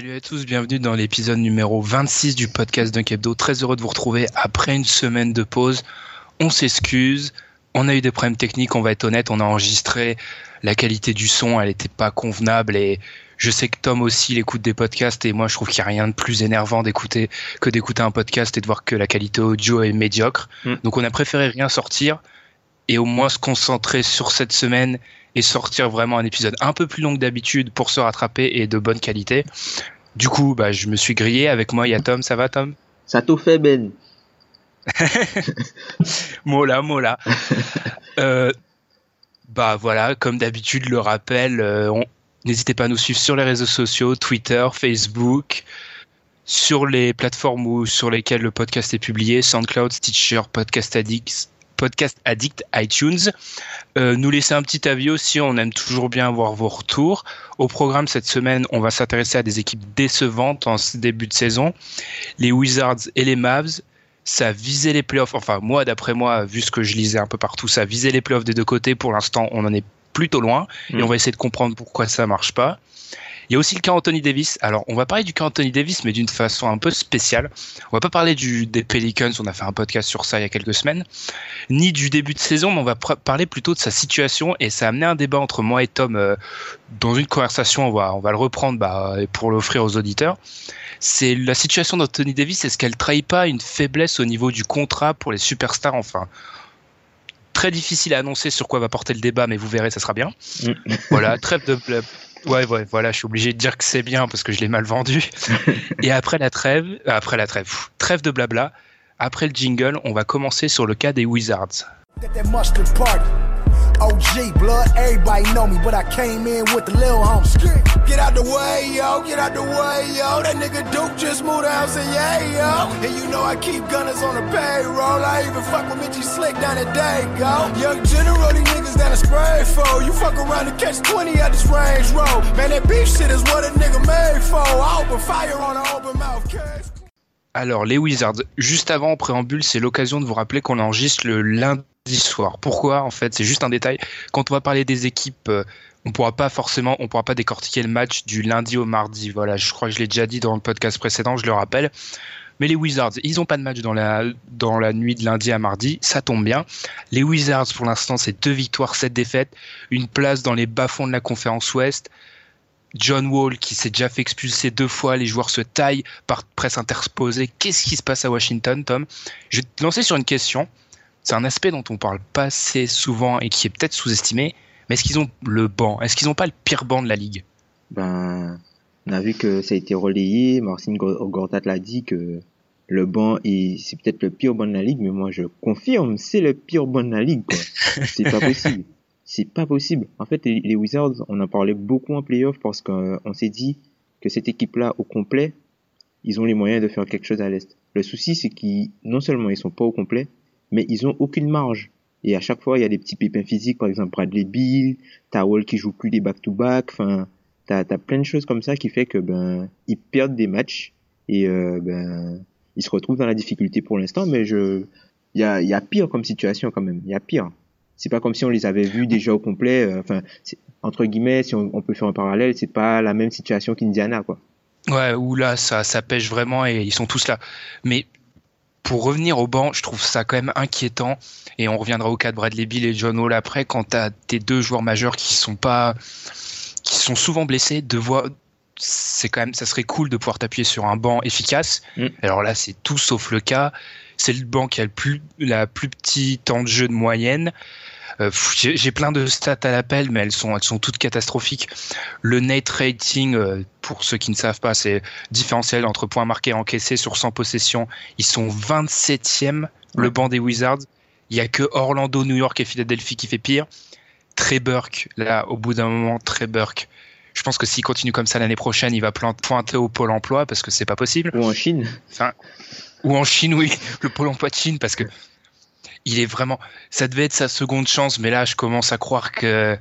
Salut à tous, bienvenue dans l'épisode numéro 26 du podcast Dunk Hebdo. Très heureux de vous retrouver après une semaine de pause. On s'excuse, on a eu des problèmes techniques, on va être honnête, on a enregistré, la qualité du son, elle n'était pas convenable et je sais que Tom aussi il écoute des podcasts et moi je trouve qu'il n'y a rien de plus énervant d'écouter que d'écouter un podcast et de voir que la qualité audio est médiocre. Mm. Donc on a préféré rien sortir et au moins se concentrer sur cette semaine et sortir vraiment un épisode un peu plus long que d'habitude pour se rattraper et de bonne qualité. Du coup, bah, je me suis grillé. Avec moi, il y a Tom. Ça va, Tom? Ça t'au fait, Ben. Mola, mola. euh, bah voilà, comme d'habitude, le rappel, euh, on- n'hésitez pas à nous suivre sur les réseaux sociaux, Twitter, Facebook, sur les plateformes où, sur lesquelles le podcast est publié, SoundCloud, Stitcher, Podcast Addict, Podcast Addict, iTunes. Euh, nous laisser un petit avis aussi, on aime toujours bien avoir vos retours. Au programme cette semaine, on va s'intéresser à des équipes décevantes en ce début de saison. Les Wizards et les Mavs, ça visait les playoffs. Enfin, moi, d'après moi, vu ce que je lisais un peu partout, ça visait les playoffs des deux côtés. Pour l'instant, on en est plutôt loin et Mm. on va essayer de comprendre pourquoi ça marche pas. Il y a aussi le cas Anthony Davis. Alors, on va parler du cas Anthony Davis, mais d'une façon un peu spéciale. On va pas parler du, des Pelicans, on a fait un podcast sur ça il y a quelques semaines, ni du début de saison, mais on va parler plutôt de sa situation et ça a amené un débat entre moi et Tom euh, dans une conversation. On va, on va le reprendre bah, pour l'offrir aux auditeurs. C'est la situation d'Anthony Davis. Est-ce qu'elle trahit pas une faiblesse au niveau du contrat pour les superstars? Enfin, très difficile à annoncer sur quoi va porter le débat, mais vous verrez, ça sera bien. Mm. voilà, trêve de Ouais, ouais, voilà, je suis obligé de dire que c'est bien parce que je l'ai mal vendu. Et après la trêve, euh, après la trêve, pff, trêve de blabla. Après le jingle, on va commencer sur le cas des Wizards. OG blood, everybody know me, but I came in with the lil homies. Get out the way, yo, get out the way, yo. That nigga Duke just moved out, say yeah, yo. And you know I keep gunners on the payroll. I even fuck with Mitchie Slick down at Dago. Young general, these niggas down the spray for. You fuck around and catch 20 at this range road. Man, that beef shit is what a nigga made for. I open fire on an open mouth case. Alors, les Wizards, juste avant, en préambule, c'est l'occasion de vous rappeler qu'on enregistre le lundi Pourquoi En fait, c'est juste un détail. Quand on va parler des équipes, euh, on pourra pas forcément, on pourra pas décortiquer le match du lundi au mardi. Voilà, je crois que je l'ai déjà dit dans le podcast précédent, je le rappelle. Mais les Wizards, ils ont pas de match dans la, dans la nuit de lundi à mardi, ça tombe bien. Les Wizards, pour l'instant, c'est deux victoires, sept défaites, une place dans les bas-fonds de la conférence Ouest. John Wall qui s'est déjà fait expulser deux fois, les joueurs se taillent par presse interposée. Qu'est-ce qui se passe à Washington, Tom? Je vais te lancer sur une question. C'est un aspect dont on parle pas assez souvent et qui est peut-être sous-estimé. Mais est-ce qu'ils ont le banc? Est-ce qu'ils n'ont pas le pire banc de la ligue? Ben, on a vu que ça a été relayé. Marcin Go- Gortat l'a dit que le banc est, c'est peut-être le pire banc de la ligue, mais moi je confirme, c'est le pire banc de la ligue, quoi. C'est pas possible. C'est pas possible. En fait, les, les Wizards, on en parlait beaucoup en playoff parce qu'on s'est dit, que cette équipe-là au complet, ils ont les moyens de faire quelque chose à l'Est. Le souci, c'est qu'ils, non seulement ils sont pas au complet, mais ils ont aucune marge. Et à chaque fois, il y a des petits pépins physiques, par exemple Bradley Bill, t'as Wall qui joue plus des back-to-back, enfin, t'as as plein de choses comme ça qui fait que ben ils perdent des matchs et euh, ben ils se retrouvent dans la difficulté pour l'instant. Mais je, il y a, y a pire comme situation quand même. Il y a pire. C'est pas comme si on les avait vus déjà au complet. euh, Enfin, entre guillemets, si on, on peut faire un parallèle, c'est pas la même situation qu'Indiana, quoi. Ouais, où là, ça, ça pêche vraiment et ils sont tous là. Mais pour revenir au banc, je trouve ça quand même inquiétant. Et on reviendra au cas de Bradley Bill et John Wall après, quand t'as tes deux joueurs majeurs qui sont pas, qui sont souvent blessés, de voir, c'est quand même, ça serait cool de pouvoir t'appuyer sur un banc efficace. Mm. Alors là, c'est tout sauf le cas. C'est le banc qui a le plus, la plus petit temps de jeu de moyenne. Euh, J'ai plein de stats à l'appel, mais elles sont, elles sont toutes catastrophiques. Le net rating, euh, pour ceux qui ne savent pas, c'est différentiel entre points marqués et encaissés sur 100 possessions. Ils sont 27e, le banc des Wizards. Il y a que Orlando, New York et Philadelphie qui fait pire. Trey Burke, là, au bout d'un moment, Trey Burke. Je pense que s'il continue comme ça l'année prochaine, il va pointer au pôle emploi parce que c'est pas possible. Ou en Chine. Enfin, ou en Chine, oui, le pôle emploi de Chine, parce que il est vraiment. Ça devait être sa seconde chance, mais là, je commence à croire que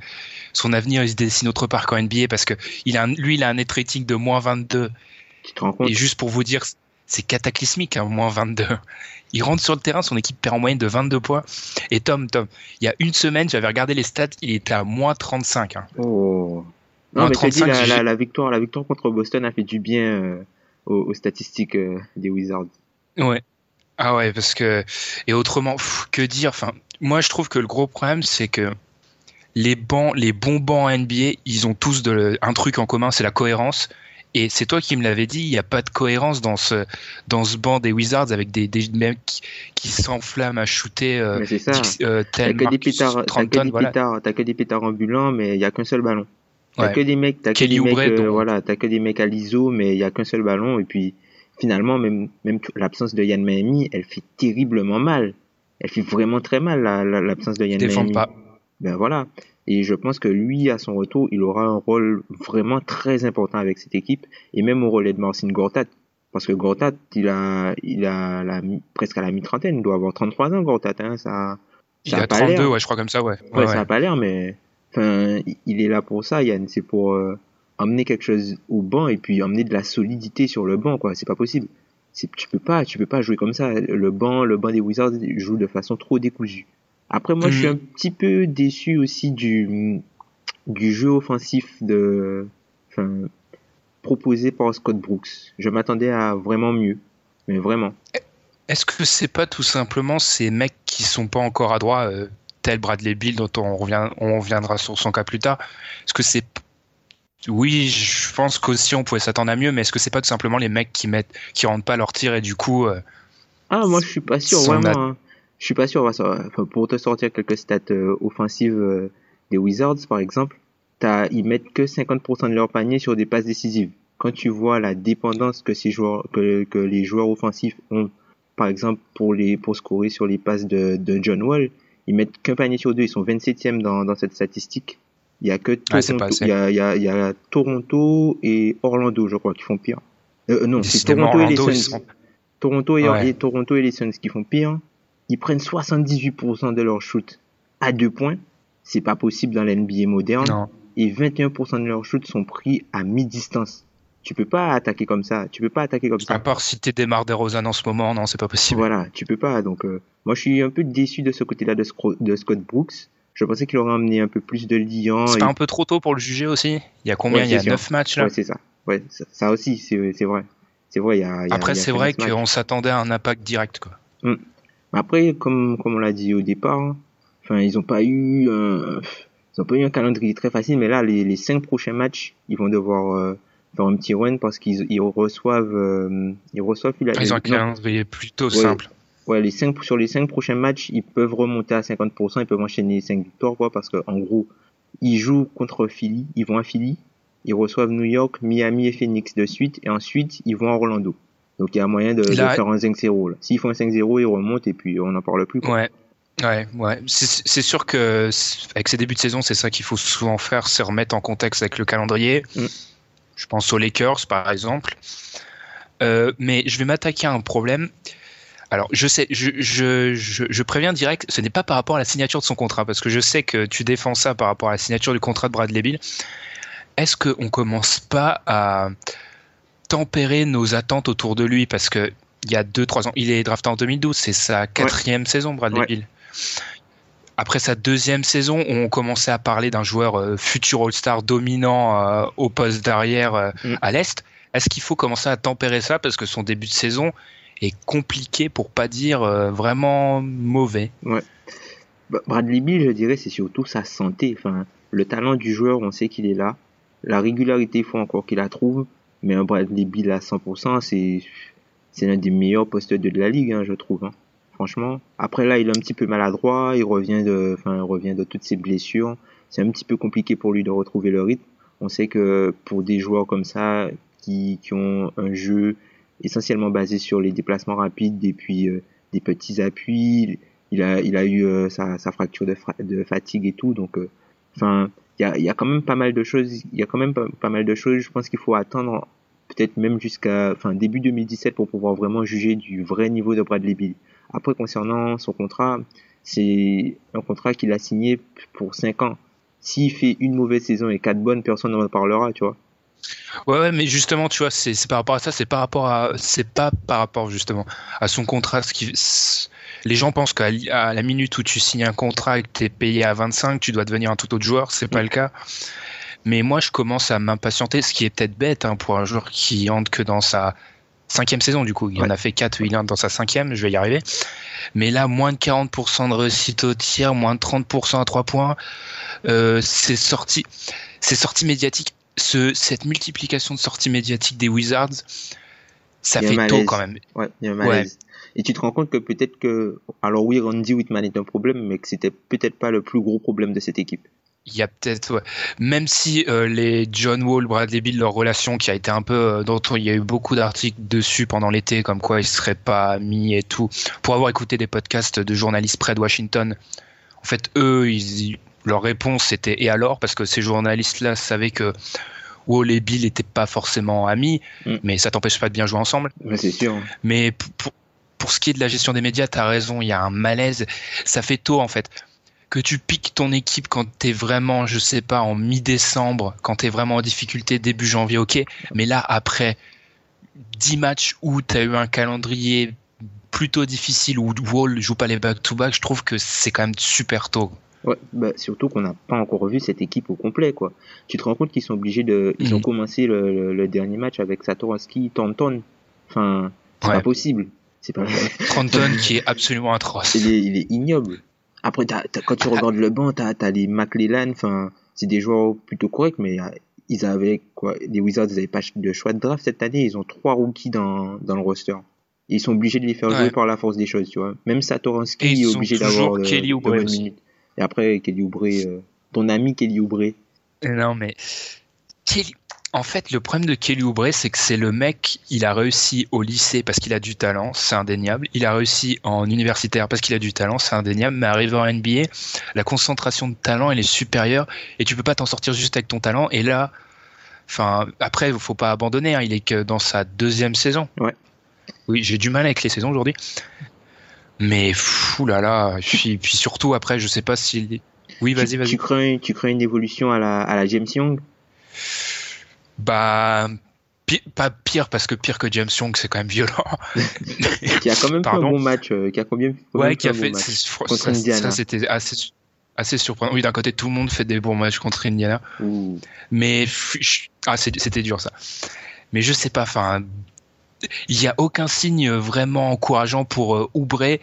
son avenir il se dessine autre part qu'en NBA parce que il a un- lui, il a un net rating de moins 22. Tu te rends compte Et juste pour vous dire, c'est cataclysmique, hein, moins 22. Il rentre sur le terrain, son équipe perd en moyenne de 22 points. Et Tom, Tom, il y a une semaine, j'avais regardé les stats, il était à moins 35. hein. Oh. Non, mais t'as dit, 35, la, j'ai- la, la victoire, la victoire contre Boston a fait du bien euh, aux, aux statistiques euh, des Wizards. Ouais. Ah ouais, parce que et autrement, pff, que dire Enfin, moi je trouve que le gros problème c'est que les bancs, les bons bancs NBA, ils ont tous de, un truc en commun, c'est la cohérence. Et c'est toi qui me l'avais dit, il n'y a pas de cohérence dans ce dans ce banc des Wizards avec des, des mecs qui, qui s'enflamment à shooter euh, c'est ça. Euh, T'as tel que des pétards, voilà. que des ambulants, mais il y a qu'un seul ballon. T'as Ouais. que des mecs, t'as que des mecs, euh, voilà, t'as que des mecs à l'ISO, mais il y a qu'un seul ballon. Et puis finalement, même l'absence de Yann Miami, elle fait terriblement mal. Elle fait vraiment très mal la- la- l'absence de Yann Miami. pas. Ben voilà. Et je pense que lui, à son retour, il aura un rôle vraiment très important avec cette équipe, et même au relais de Marcin Gortat. Parce que Gortat, il a, il a la, mi- presque à la mi-trentaine, il doit avoir 33 ans, Gortat, hein, ça, Il ça a a pas 32, l'air. ouais, je crois comme ça, ouais. Ouais, Ouais, ça ouais. a pas l'air, mais, enfin, il est là pour ça, Yann, c'est pour euh, emmener quelque chose au banc et puis emmener de la solidité sur le banc, quoi. C'est pas possible. Tu peux pas, tu peux pas jouer comme ça. Le banc, le banc des Wizards joue de façon trop décousue. Après, moi, je suis Mhm. un petit peu déçu aussi du, du jeu offensif de, enfin, proposé par Scott Brooks. Je m'attendais à vraiment mieux, mais vraiment. Est-ce que c'est pas tout simplement ces mecs qui sont pas encore à droit, euh, tel Bradley Bill dont on revient, on reviendra sur son cas plus tard? Est-ce que c'est oui, je pense qu'aussi on pouvait s'attendre à mieux, mais est-ce que c'est pas tout simplement les mecs qui mettent, qui rentrent pas leur tir et du coup, euh, Ah, moi, je suis pas sûr, vraiment. hein. Je suis pas sûr. enfin, pour te sortir quelques stats euh, offensives euh, des Wizards, par exemple, t'as, ils mettent que 50% de leur panier sur des passes décisives. Quand tu vois la dépendance que ces joueurs, que, que les joueurs offensifs ont, par exemple, pour les, pour scorer sur les passes de, de John Wall, ils mettent qu'un panier sur deux. Ils sont 27e dans, dans cette statistique. Il y a que c'est Toronto, il y a, il y a, il y a Toronto et Orlando, je crois, qui font pire. Euh, non, c'est Toronto et les Suns. sont- Toronto et, Ouais. et Toronto et les Suns qui font pire, ils prennent 78% de leur shoot à deux points. C'est pas possible dans l'NBA moderne. non. Et 21% de leurs shoots sont pris à mi-distance. Tu peux pas attaquer comme ça. Tu peux pas attaquer comme ça. À part si t'es démarre des Rosanne en ce moment, non, c'est pas possible. Voilà, tu peux pas. Donc, euh, moi, je suis un peu déçu de ce côté-là de Scott Brooks. Je pensais qu'il aurait amené un peu plus de liant. C'est et- pas un peu trop tôt pour le juger aussi Il y a combien Ouais, Il y a sûr. 9 matchs là Ouais, c'est ça. Ouais, ça, ça aussi, c'est vrai. C'est vrai, il y a, Après, c'est vrai qu'on s'attendait à un impact direct. Quoi. Après, comme, comme on l'a dit au départ, hein, ils ont pas eu un, ils ont pas eu un calendrier très facile, mais là, les, les cinq prochains matchs, ils vont devoir euh, faire un petit run parce qu'ils ils reçoivent, euh, ils reçoivent Ils ont un calendrier plutôt Ouais. simple. Ouais, les sur les cinq prochains matchs, ils peuvent remonter à 50%, ils peuvent enchaîner cinq victoires, quoi, parce que, en gros, ils jouent contre Philly, ils vont à Philly, ils reçoivent New York, Miami et Phoenix de suite, et ensuite, ils vont à Orlando. Donc, il y a moyen de, faire un 5-0, là. S'ils font un 5-0, ils remontent, et puis on n'en parle plus, quoi. Ouais. Ouais, ouais. C'est sûr que avec ces débuts de saison, c'est ça qu'il faut souvent faire, c'est remettre en contexte avec le calendrier. Mm. Je pense aux Lakers, par exemple. Euh, mais je vais m'attaquer à un problème. Alors, je sais, je, je, je, je préviens direct, ce n'est pas par rapport à la signature de son contrat, parce que je sais que tu défends ça par rapport à la signature du contrat de Bradley Bill. Est-ce qu'on commence pas à tempérer nos attentes autour de lui? Parce que il y a 2-3 ans, il est drafté en 2012, c'est sa quatrième saison, Bradley Ouais. Bill. Après sa deuxième saison, on commençait à parler d'un joueur euh, futur All-Star dominant euh, au poste d'arrière euh, Mm. à l'Est. Est-ce qu'il faut commencer à tempérer ça? Parce que son début de saison est compliqué pour pas dire euh, vraiment mauvais Bah, Bradley Bill, je dirais, c'est surtout sa santé. Enfin, le talent du joueur, on sait qu'il est là. La régularité, il faut encore qu'il la trouve. Mais un Bradley Bill à 100%, c'est, c'est l'un des meilleurs postes de la ligue, hein, je trouve. hein. Franchement. Après là, il est un petit peu maladroit. Il revient de, enfin, il revient de toutes ses blessures. C'est un petit peu compliqué pour lui de retrouver le rythme. On sait que pour des joueurs comme ça, qui, qui ont un jeu essentiellement basé sur les déplacements rapides et puis euh, des petits appuis, il a, il a eu euh, sa, sa fracture de, de fatigue et tout. Donc, euh, enfin, il y a, y a quand même pas mal de choses. Il y a quand même pas, mal de choses. Je pense qu'il faut attendre peut-être même jusqu'à, enfin, début 2017 pour pouvoir vraiment juger du vrai niveau de Bradley Bill. Après, concernant son contrat, c'est un contrat qu'il a signé pour 5 ans. S'il fait une mauvaise saison et quatre bonnes, personne n'en parlera, tu vois. Ouais, ouais, mais justement, tu vois, c'est par rapport à ça, c'est par rapport à, c'est pas par rapport justement à son contrat. Ce qui, c'est- les gens pensent qu'à la minute où tu signes un contrat et que t'es payé à 25, tu dois devenir un tout autre joueur. C'est pas le cas. Mais moi, je commence à m'impatienter, ce qui est peut-être bête hein, pour un joueur qui entre que dans sa cinquième saison. Du coup, il en a fait quatre, il entre dans sa cinquième. Je vais y arriver. Mais là, moins de 40% de réussite au tir, moins de 30% à trois points. Euh, c'est sorti, c'est sorti médiatique. Ce, cette multiplication de sorties médiatiques des Wizards, ça fait tôt quand même. Ouais, il y a un malaise. Et tu te rends compte que peut-être que, alors oui, Randy Whitman est un problème, mais que c'était peut-être pas le plus gros problème de cette équipe. Il y a peut-être, ouais. même si euh, les John Wall, Bradley Bill, leur relation qui a été un peu, euh, dont il y a eu beaucoup d'articles dessus pendant l'été, comme quoi ils seraient pas amis et tout. Pour avoir écouté des podcasts de journalistes près de Washington, en fait, eux, ils, leur réponse c'était et alors? Parce que ces journalistes-là savaient que Wall et Bill n'étaient pas forcément amis, Mm. mais ça t'empêche pas de bien jouer ensemble. Ouais, c'est sûr. Mais pour, pour, ce qui est de la gestion des médias, t'as raison, il y a un malaise. Ça fait tôt en fait. Que tu piques ton équipe quand t'es vraiment, je sais pas, en mi-décembre, quand t'es vraiment en difficulté début janvier, ok. Mais là, après 10 matchs où t'as eu un calendrier plutôt difficile, où Wall joue pas les back-to-back, je trouve que c'est quand même super tôt. Ouais, bah, surtout qu'on n'a pas encore vu cette équipe au complet, quoi. Tu te rends compte qu'ils sont obligés de, ils ont Mhm. commencé le, le, le dernier match avec Satoransky, Thornton. Enfin, c'est Ouais. pas possible. C'est pas, Trenton qui est absolument atroce. il est, il est ignoble. Après, quand tu regardes le banc, t'as, t'as les McLellan, enfin, c'est des joueurs plutôt corrects, mais euh, ils avaient, quoi, les Wizards, ils avaient pas de choix de draft cette année, ils ont trois rookies dans, dans le roster. Et ils sont obligés de les faire Ouais. jouer par la force des choses, tu vois. Même ils est obligé d'avoir de, Kelly de Et après, Kelly Oubre, euh, ton ami Kelly Oubre, Non, mais Kelly- en fait, le problème de Kelly Oubre, c'est que c'est le mec, il a réussi au lycée parce qu'il a du talent, c'est indéniable. Il a réussi en universitaire parce qu'il a du talent, c'est indéniable. Mais arrivé en NBA, la concentration de talent, elle est supérieure et tu peux pas t'en sortir juste avec ton talent. Et là, enfin, après, faut pas abandonner. hein, il est que dans sa deuxième saison. Ouais. Oui, j'ai du mal avec les saisons aujourd'hui. Mais fou là là. Puis, puis surtout après, je sais pas si. Oui, vas-y, vas-y. tu crains, tu crains une évolution à la, à la James Young? Bah, pas pire parce que pire que James Young, c'est quand même violent. qui a quand même fait un bon match, euh, qui a combien ouais, qui a bon fait. contre ça, c'était assez, assez surprenant. Oui, d'un côté, tout le monde fait des bons matchs contre Indiana, Ouh. mais ah, c'était dur ça. Mais je sais pas. Enfin, il y a aucun signe vraiment encourageant pour euh, Oubre.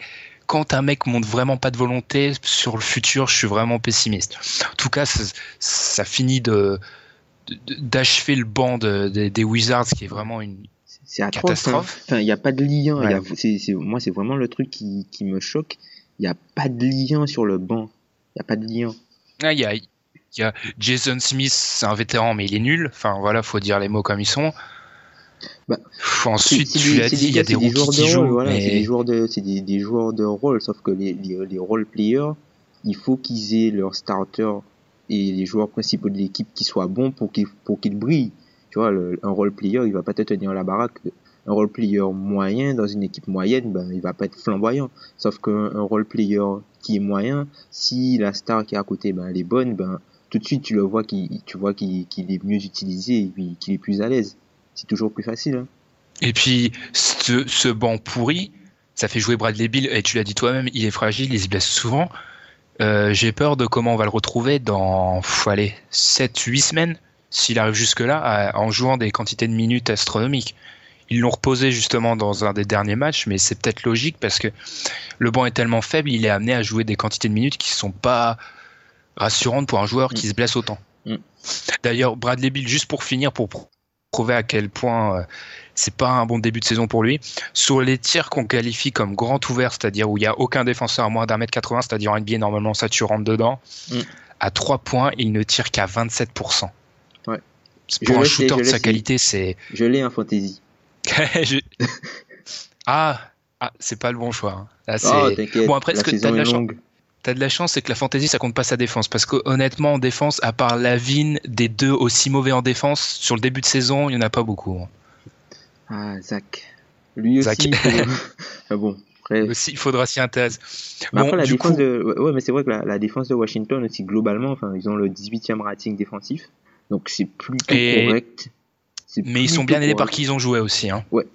Quand un mec montre vraiment pas de volonté sur le futur, je suis vraiment pessimiste. En tout cas, ça, ça finit de d'achever le banc de- des- des Wizards, qui est vraiment une, C'est atroce. Catastrophe. hein. Enfin, il n'y a pas de lien. y a- moi, c'est vraiment le truc qui, qui me choque. Il n'y a pas de lien sur le banc. Il n'y a pas de lien. Ah, il y a, y a Jason Smith, c'est un vétéran, mais il est nul. Enfin, voilà, faut dire les mots comme ils sont. Bah, Ensuite, tu l'as dit, il y a des joueurs de qui rôle, jouent, voilà, c'est des joueurs de, c'est des, des joueurs de rôle, sauf que les, les, les role players, il faut qu'ils aient leurs starters et les joueurs principaux de l'équipe qui soient bons pour qu'ils, pour qu'ils brillent. Tu vois, le, un role player, il va pas te tenir la baraque. Un role player moyen dans une équipe moyenne, ben, il va pas être flamboyant. Sauf qu'un un role player qui est moyen, si la star qui est à côté, ben, elle est bonne, ben, tout de suite, tu le vois qu'il, tu vois qu'il, est mieux utilisé et qu'il est plus à l'aise. C'est toujours plus facile, hein. Et puis, ce, ce banc pourri, ça fait jouer Bradley Bill, et tu l'as dit toi-même, il est fragile, il se blesse souvent. Euh, J'ai peur de comment on va le retrouver dans, pff, allez, 7-8 semaines, s'il arrive jusque-là, en jouant des quantités de minutes astronomiques. Ils l'ont reposé justement dans un des derniers matchs, mais c'est peut-être logique parce que le banc est tellement faible, il est amené à jouer des quantités de minutes qui sont pas rassurantes pour un joueur qui se blesse autant. Mm. D'ailleurs, Bradley Bill, juste pour finir, pour prouver à quel point euh, c'est pas un bon début de saison pour lui, sur les tirs qu'on qualifie comme grand ouvert, c'est-à-dire où il y a aucun défenseur à moins d'un mètre 80, c'est-à-dire en NBA normalement ça tu rentres dedans, Mm. à 3 points, il ne tire qu'à 27%. Ouais. C'est Je Pour un shooter de sa qualité, c'est Je l'ai en fantasy. Je- ah, ah c'est pas le bon choix. hein. Là, t'inquiète. Bon, après, est-ce que saison t'as de la chance. T'as de la chance, c'est que la fantasy ça compte pas sa défense. Parce que honnêtement, en défense, à part Lavine, des deux aussi mauvais en défense, sur le début de saison, il y en a pas beaucoup. hein. Ah, Zach. Lui Zach. aussi. faut- ah bon. Après, Aussi, il faudra s'y intéresser. Mais Bon, après, la du défense coup, de, ouais, ouais, mais c'est vrai que la, la défense de Washington aussi, globalement, enfin, ils ont le 18e rating défensif. Donc, c'est plutôt Et- correct. Mais ils sont bien aidés par qui ils ont joué aussi. Hein. Ouais,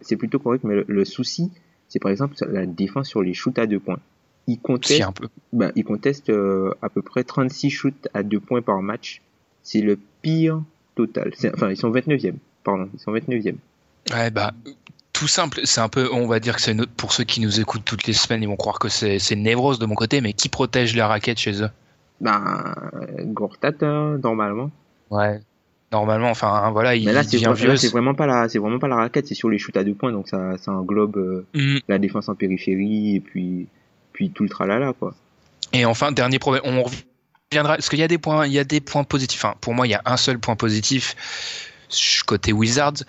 c'est plutôt correct, mais le, le souci, c'est par exemple la défense sur les shoots à deux points. Ils Si, contestent, un peu. ben, euh, à peu près 36 shoots à deux points par match. C'est le pire total. Enfin, ils sont 29e. Pardon, ils sont 29e. Ouais, bah, tout simple. C'est un peu, on va dire que c'est une- pour ceux qui nous écoutent toutes les semaines, ils vont croire que c'est une névrose de mon côté, mais qui protège la raquette chez eux? Ben, Gortat, normalement. Ouais. Normalement, enfin, hein, voilà, il Mais là, c'est devient vra- vieux. là, c'est vraiment pas la, c'est vraiment pas la raquette, c'est sur les shoots à deux points, donc ça, ça englobe euh, Mm. la défense en périphérie et puis, puis tout le tralala, quoi. Et enfin, dernier problème, on reviendra. Parce qu'il y a des points, il y a des points positifs. Enfin, pour moi, il y a un seul point positif côté Wizards.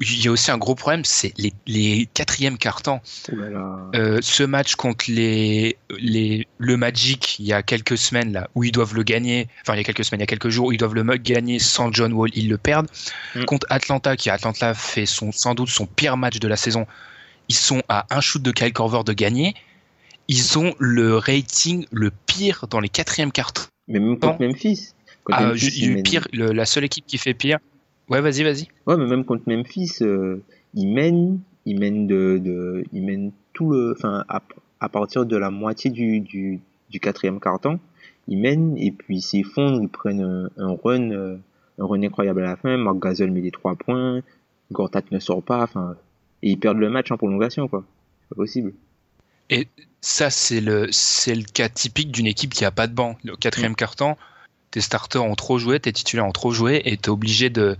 Il y a aussi un gros problème, c'est les, les quatrièmes cartons. Oh là là. Euh, ce match contre les, les, le Magic, il y a quelques semaines là, où ils doivent le gagner. Enfin, il y a quelques semaines, il y a quelques jours, où ils doivent le gagner sans John Wall, ils le perdent. Mm. Contre Atlanta, qui Atlanta fait son, sans doute son pire match de la saison. Ils sont à un shoot de Kyle Korver de gagner. Ils ont le rating le pire dans les quatrièmes cartons. Mais même contre. Memphis. Contre Ah, Memphis, ju- ils le mènent- pire, le- la seule équipe qui fait pire. Ouais, vas-y, vas-y. Ouais, mais même contre Memphis, euh, ils mènent, ils mènent de, de, ils mènent tout le, enfin, à, à partir de la moitié du, du, du quatrième carton, ils mènent et puis ils s'effondrent, ils prennent un, un run, euh, un run incroyable à la fin. Marc Gasol met les trois points, Gortat ne sort pas, enfin, et ils perdent le match en prolongation, quoi. C'est pas possible. Et ça, c'est le, c'est le cas typique d'une équipe qui a pas de banc. Le quatrième carton, tes starters ont trop joué, tes titulaires ont trop joué, et t'es obligé de,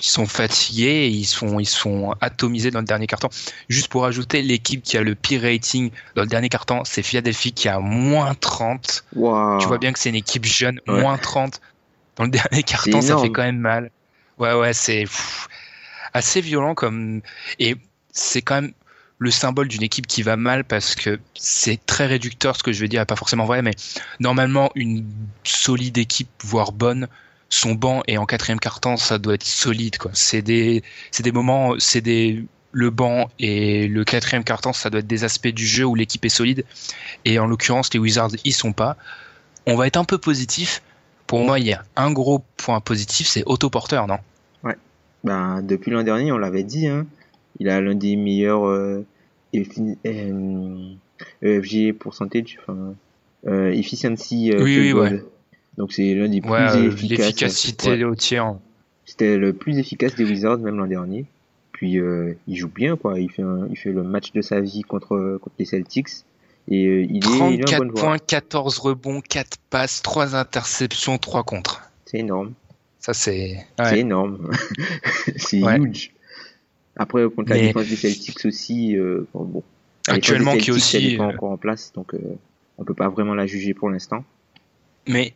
ils sont fatigués, et ils sont, ils sont atomisés dans le dernier carton. Juste pour ajouter, l'équipe qui a le pire rating dans le dernier carton, c'est Philadelphie qui a moins 30. Waouh. Tu vois bien que c'est une équipe jeune, Ouais. moins 30 dans le dernier carton, ça fait quand même mal. Ouais, ouais, c'est assez violent comme. Et c'est quand même le symbole d'une équipe qui va mal parce que c'est très réducteur ce que je vais dire, pas forcément vrai, mais normalement, une solide équipe, voire bonne, son banc et en quatrième carton, ça doit être solide. C'est des, c'est des moments, c'est des, le banc et le quatrième carton, ça doit être des aspects du jeu où l'équipe est solide. Et en l'occurrence, les Wizards, ils sont pas. On va être un peu positif. Pour moi, il y a un gros point positif, c'est Otto Porter, non? Ben, depuis l'an dernier, on l'avait dit, hein, il a l'un des meilleurs euh, effi- euh, EFG percentage, enfin, euh, efficiency euh, Oui, oui, ouais. Donc c'est l'un des plus Ouais, euh, efficaces. l'efficacité Ouais. au tir. C'était le plus efficace des Wizards même l'an dernier. Puis euh, il joue bien quoi. Il fait un- il fait le match de sa vie contre contre les Celtics et euh, il, est, il est en 34 bonne voie. points, 14 rebonds, 4 passes, 3 interceptions, 3 contre. C'est énorme. Ça, c'est. C'est énorme. c'est Ouais. huge. Après contre la Mais- défense des Celtics aussi euh, bon, bon. La Actuellement, qui Celtics, elle aussi. pas euh, encore en place donc euh, on peut pas vraiment la juger pour l'instant. Mais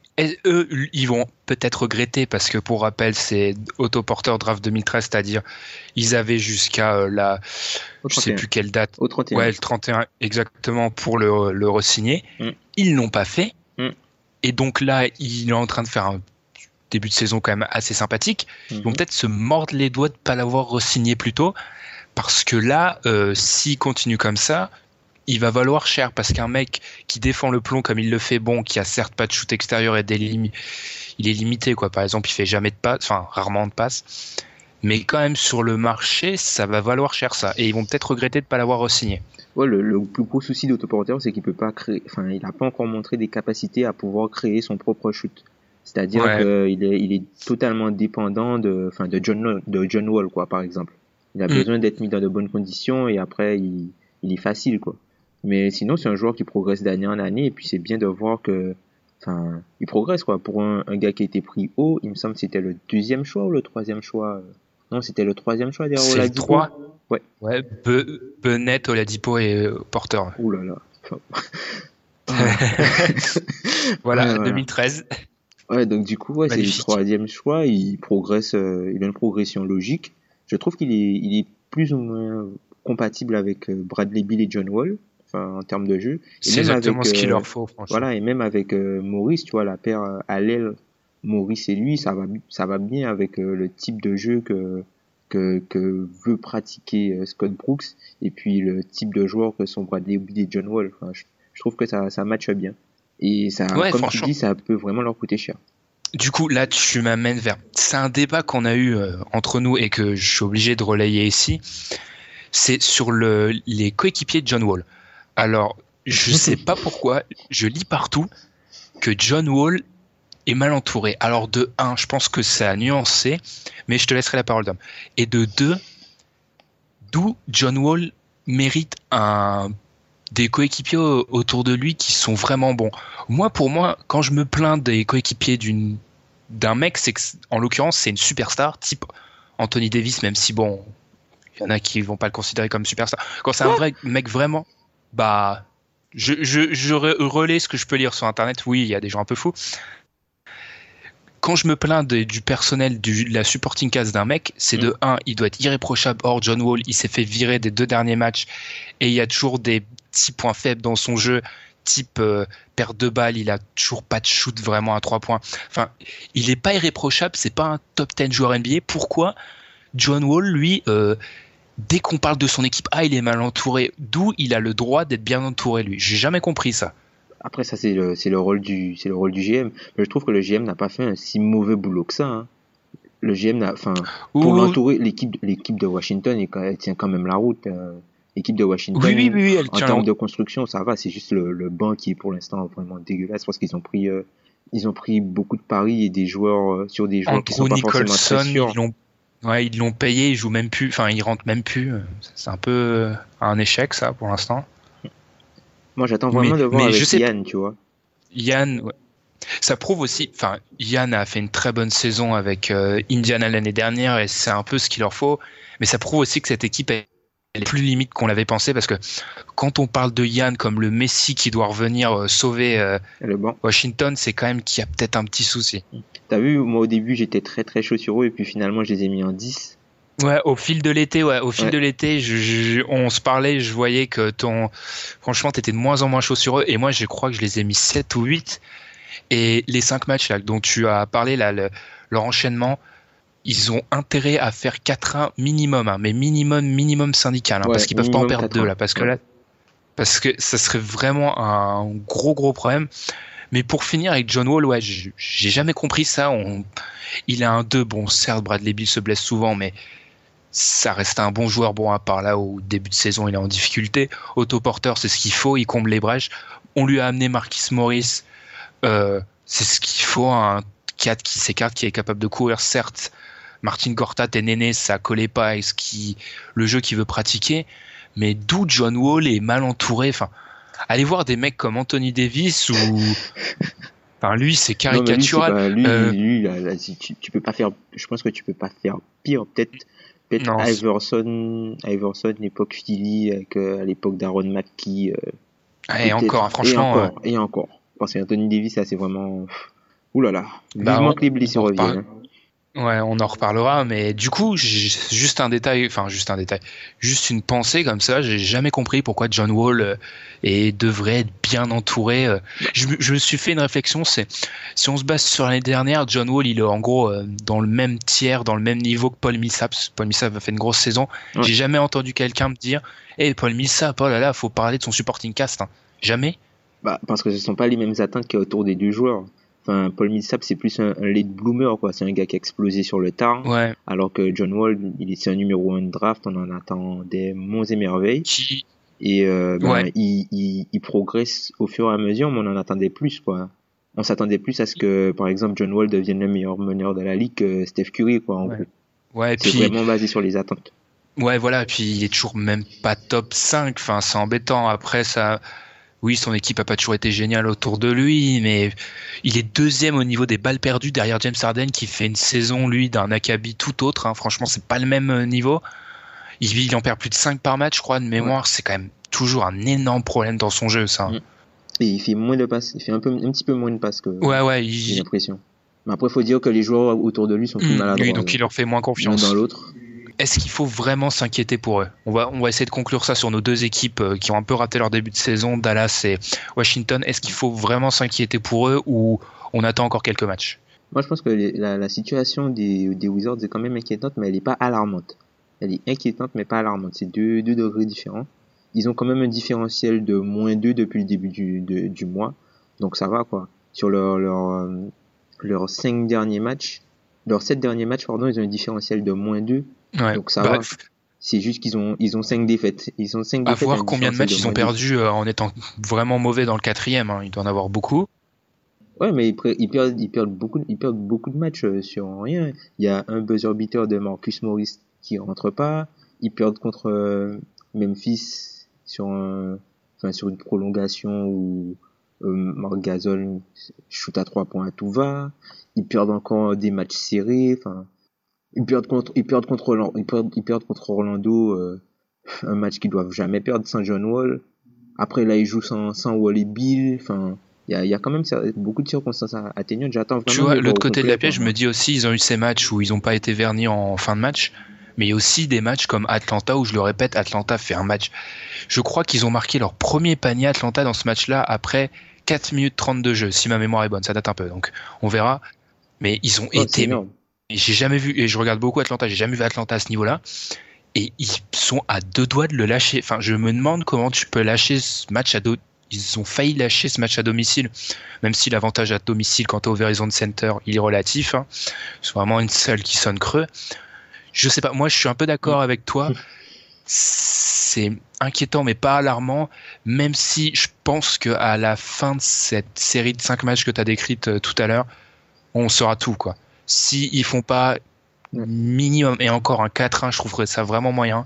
eux, ils vont peut-être regretter parce que pour rappel, c'est Otto Porter draft 2013, c'est-à-dire ils avaient jusqu'à euh, la, Au je sais 31. plus quelle date, Au 31. ouais, le 31 exactement pour le, le re-signer. Mm. Ils l'ont pas fait. Mm. Et donc là, il est en train de faire un début de saison quand même assez sympathique, ils vont Mhm. peut-être se mordre les doigts de pas l'avoir re-signé plus tôt. Parce que là, euh, s'il continue comme ça, il va valoir cher. Parce qu'un mec qui défend le plomb comme il le fait, bon, qui a certes pas de shoot extérieur et des limi- il est limité, quoi. Par exemple, il fait jamais de passe, enfin, rarement de passe. Mais quand même, sur le marché, ça va valoir cher, ça. Et ils vont peut-être regretter de pas l'avoir re-signé. Ouais, le, le plus gros souci d'Autoporter, c'est qu'il peut pas créer, enfin, il a pas encore montré des capacités à pouvoir créer son propre shoot. C'est-à-dire Ouais. qu'il est, il est totalement dépendant de, enfin, de John, de John Wall, quoi, par exemple. Il a Mm. besoin d'être mis dans de bonnes conditions et après, il, il est facile, quoi. Mais sinon, c'est un joueur qui progresse d'année en année et puis c'est bien de voir que, enfin, il progresse, quoi. Pour un, un gars qui a été pris haut, il me semble que c'était le deuxième choix ou le troisième choix? Non, c'était le troisième choix derrière C'est le Oladipo. 3. Ouais. Ouais, Be- Bennett, Oladipo et euh, Porter. Ouh là là. Enfin, Voilà, Ouais, voilà. 2013. Ouais, donc du coup, ouais, c'est le troisième choix. Il progresse, euh, il a une progression logique. Je trouve qu'il est, il est plus ou moins compatible avec euh, Bradley Bill et John Wall, enfin en termes de jeu. C'est exactement avec, ce qu'il euh, leur faut, franchement. Voilà, et même avec Maurice, tu vois, la paire à l'aile, Maurice et lui, ça va, ça va bien avec le type de jeu que que, que veut pratiquer Scott Brooks et puis le type de joueur que sont Bradley Bill et John Wall. Enfin, je, je trouve que ça, ça matche bien. Et ça, Ouais, comme tu dis, ça peut vraiment leur coûter cher. Du coup, là, tu m'amènes vers. C'est un débat qu'on a eu euh, entre nous et que je suis obligé de relayer ici. C'est sur le, les coéquipiers de John Wall. Alors, je sais pas pourquoi, je lis partout que John Wall est mal entouré. Alors, de un, je pense que ça a nuancé, mais je te laisserai la parole d'homme. Et de deux, d'où John Wall mérite un des coéquipiers au- autour de lui qui sont vraiment bons. Moi, pour moi, quand je me plains des coéquipiers d'une d'un mec, c'est que, en l'occurrence, c'est une superstar, type Anthony Davis, même si bon, il y en a qui vont pas le considérer comme superstar. Quand c'est un vrai mec vraiment, bah, je, je, je re- relais ce que je peux lire sur internet. Oui, il y a des gens un peu fous. Quand je me plains du personnel du, de la supporting cast d'un mec, c'est de un, il doit être irréprochable. Or, John Wall, il s'est fait virer des deux derniers matchs et il y a toujours des petits points faibles dans son jeu, type euh, perte de balle, il a toujours pas de shoot vraiment à trois points. Enfin, il est pas irréprochable, c'est pas un top 10 joueur NBA. Pourquoi John Wall, lui, euh, dès qu'on parle de son équipe, ah, il est mal entouré. D'où il a le droit d'être bien entouré, lui. J'ai jamais compris ça. Après, ça, c'est le, c'est le rôle du, c'est le rôle du GM. Mais je trouve que le GM n'a pas fait un si mauvais boulot que ça, hein. Le GM n'a, enfin, pour l'entourer, l'équipe, l'équipe de Washington, elle, elle tient quand même la route. euh. L'équipe de Washington, oui, oui, oui, elle en tient termes de construction, ça va. C'est juste le, le banc qui est pour l'instant vraiment dégueulasse parce qu'ils ont pris, euh, ils ont pris beaucoup de paris et des joueurs euh, sur des joueurs qui sont Andrew pas forcément très sûrs. ils l'ont, ouais, ils l'ont payé, ils jouent même plus, enfin, ils rentrent même plus. C'est un peu un échec, ça, pour l'instant. Moi, j'attends vraiment Mais- de voir mais avec je sais- Yann, tu vois. Yann, ouais. ça prouve aussi. Enfin, Yann a fait une très bonne saison avec euh, Indiana l'année dernière et c'est un peu ce qu'il leur faut. Mais ça prouve aussi que cette équipe est plus limite qu'on l'avait pensé parce que quand on parle de Yann comme le Messi qui doit revenir euh, sauver euh, Le banc. Washington, c'est quand même qu'il y a peut-être un petit souci. T'as vu, moi, au début, j'étais très, très chaud sur eux et puis finalement, je les ai mis en 10. Ouais, au fil de l'été, ouais, au fil Ouais. de l'été, je, je- on se parlait, je voyais que ton, franchement, t'étais de moins en moins chaud sur eux, et moi, je crois que je les ai mis 7 ou 8. Et les cinq matchs là dont tu as parlé là, le- leur enchaînement, ils ont intérêt à faire 4-1 minimum, hein, mais minimum, minimum syndical, hein, Ouais, parce qu'ils peuvent pas en perdre 4-1, deux là, parce que là, parce que ça serait vraiment un gros gros problème. Mais pour finir avec John Wall, ouais, j'ai j'ai jamais compris ça. On, il a un 2, bon, certes, Bradley Bill se blesse souvent, mais ça reste un bon joueur, bon, à part là au début de saison, il est en difficulté. Autoporteur, c'est ce qu'il faut, il comble les brèches. On lui a amené Marquis Morris, euh, c'est ce qu'il faut, un 4 qui s'écarte, qui est capable de courir, certes. Martin Gortat et Néné, ça collait pas avec ce qui, le jeu qu'il veut pratiquer, mais d'où John Wall est mal entouré. Enfin, allez voir des mecs comme Anthony Davis ou, enfin, lui, c'est Non, lui, caricatural. pas- lui, Euh, lui, là, là, si tu, tu peux pas faire, je pense que tu peux pas faire pire. Peut-être, peut-être Iverson, Iverson, l'époque Philly, avec, euh, à l'époque d'Aaron McKee. euh, et peut-être. encore, hein, franchement, Et encore, et encore. Parce qu'Anthony Davis, ça, c'est vraiment, ouh là là. Bah, Vivement on- que les blessés on reviennent. hein. Ouais, on en reparlera, mais du coup, juste un détail, enfin juste un détail, juste une pensée comme ça, j'ai jamais compris pourquoi John Wall euh, et devrait être bien entouré. Euh. Je, je, me suis fait une réflexion, c'est si on se base sur l'année dernière, John Wall, il est en gros euh, dans le même tiers, dans le même niveau que Paul Millsap. Paul Millsap a fait une grosse saison. J'ai jamais entendu quelqu'un me dire, hé hey, Paul Millsap, oh là là, faut parler de son supporting cast. Hein. Jamais. Bah, parce que ce sont pas les mêmes attentes qu'il y a autour des deux joueurs. Enfin, Paul Millsap, c'est plus un, late bloomer, quoi. C'est un gars qui a explosé sur le tard. Ouais. Alors que John Wall, il est un numéro 1 de draft, on en attend des monts et merveilles. Qui... Et euh, ben, il, il, il, progresse au fur et à mesure, mais on en attendait plus, quoi. On s'attendait plus à ce que, par exemple, John Wall devienne le meilleur meneur de la ligue que Steph Curry, quoi, en ouais. gros. Ouais, c'est puis... vraiment basé sur les attentes. Ouais, voilà, et puis il est toujours même pas top 5, enfin, c'est embêtant. Après, ça oui, son équipe a pas toujours été géniale autour de lui, mais il est deuxième au niveau des balles perdues derrière James Harden qui fait une saison lui d'un acabit tout autre. Hein. Franchement, c'est pas le même euh, niveau. Il, il, en perd plus de 5 par match, je crois, de mémoire. Ouais. C'est quand même toujours un énorme problème dans son jeu, ça. Et il fait moins de passes, il fait un peu, un petit peu moins de passes que. Ouais, ouais. Il... J'ai l'impression. Mais après, il faut dire que les joueurs autour de lui sont plus mmh, maladroits. Oui, donc il leur fait moins confiance. L'un dans l'autre est-ce qu'il faut vraiment s'inquiéter pour eux on va, on va essayer de conclure ça sur nos deux équipes euh, qui ont un peu raté leur début de saison, Dallas et Washington. Est-ce qu'il faut vraiment s'inquiéter pour eux ou on attend encore quelques matchs? Moi, je pense que la, situation des, Wizards est quand même inquiétante, mais elle n'est pas alarmante. Elle est inquiétante, mais pas alarmante. C'est deux, deux degrés différents. Ils ont quand même un différentiel de moins 2 depuis le début du, du mois. Donc ça va, quoi. Sur leurs leur, leur 5 derniers matchs, leurs 7 derniers matchs, pardon, ils ont un différentiel de moins 2 Ouais. Donc ça bah, va. C'est juste qu'ils ont ils ont cinq défaites. Ils ont cinq à défaites. voir combien de matchs ils ont perdu euh, en étant vraiment mauvais dans le quatrième. Hein. Il doit en avoir beaucoup. Ouais, mais ils, ils, perdent ils perdent beaucoup ils perdent beaucoup de matchs euh, sur rien. Il y a un buzzer beater de Marcus Morris qui rentre pas. Ils perdent contre euh, Memphis sur un enfin sur une prolongation où euh, Marc Gasol shoot à trois points à tout va. Ils perdent encore des matchs serrés. Enfin ils perdent contre ils perdent contre ils perdent, ils perdent contre Orlando euh, un match qu'ils doivent jamais perdre sans John Wall. Après là ils jouent sans sans Wally Bill. Enfin il y a, y a quand même beaucoup de circonstances atteignantes j'attends vraiment tu vois l'autre côté de la pièce je me dis aussi ils ont eu ces matchs où ils n'ont pas été vernis en fin de match mais il y a aussi des matchs comme Atlanta où je le répète Atlanta fait un match. Je crois qu'ils ont marqué leur premier panier Atlanta dans ce match là après 4 minutes 30 de jeu si ma mémoire est bonne. Ça date un peu donc on verra. Mais ils ont oh, été j'ai jamais vu, et je regarde beaucoup Atlanta, j'ai jamais vu Atlanta à ce niveau-là. Et ils sont à deux doigts de le lâcher. Enfin, je me demande comment tu peux lâcher ce match à dos. Ils ont failli lâcher ce match à domicile, même si l'avantage à domicile quant au Verizon Center, il est relatif. Hein. C'est vraiment une seule qui sonne creux. Je sais pas, moi je suis un peu d'accord avec toi. C'est inquiétant, mais pas alarmant, même si je pense qu'à la fin de cette série de cinq matchs que tu as décrite euh, tout à l'heure, on saura tout, quoi si ils font pas minimum et encore un 4-1 je trouverais ça vraiment moyen.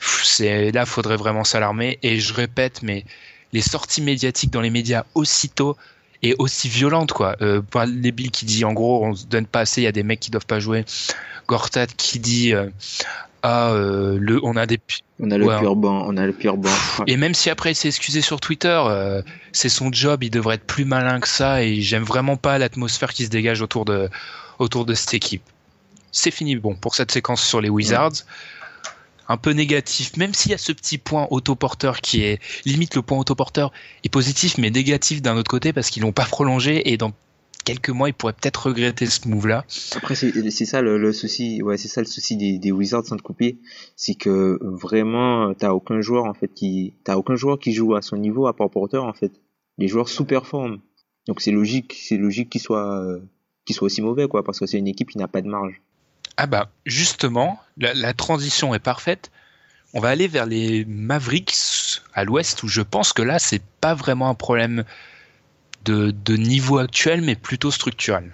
C'est là faudrait vraiment s'alarmer. Et je répète mais les sorties médiatiques dans les médias aussitôt et aussi violentes quoi. Euh, les Bill qui dit en gros on se donne pas assez il y a des mecs qui doivent pas jouer. Gortat qui dit euh, ah euh, le on a des on a le ouais, pire banc on a le pire banc. Et même si après il s'est excusé sur Twitter euh, c'est son job il devrait être plus malin que ça et j'aime vraiment pas l'atmosphère qui se dégage autour de autour de cette équipe. C'est fini bon pour cette séquence sur les Wizards. Un peu négatif, même s'il y a ce petit point autoporteur qui est limite le point autoporteur est positif mais négatif d'un autre côté parce qu'ils l'ont pas prolongé et dans quelques mois ils pourraient peut-être regretter ce move là. Après c'est ça le, le, souci, ouais c'est ça le souci des, des Wizards sans te couper, c'est que vraiment t'as aucun joueur en fait qui t'as aucun joueur qui joue à son niveau à part porteur en fait. Les joueurs sous-performent. Donc c'est logique, c'est logique qu'ils soient euh, qu'il soit aussi mauvais, quoi, parce que c'est une équipe qui n'a pas de marge. Ah bah justement, la, la, transition est parfaite. On va aller vers les Mavericks à l'ouest, où je pense que là, c'est pas vraiment un problème de, de niveau actuel, mais plutôt structurel.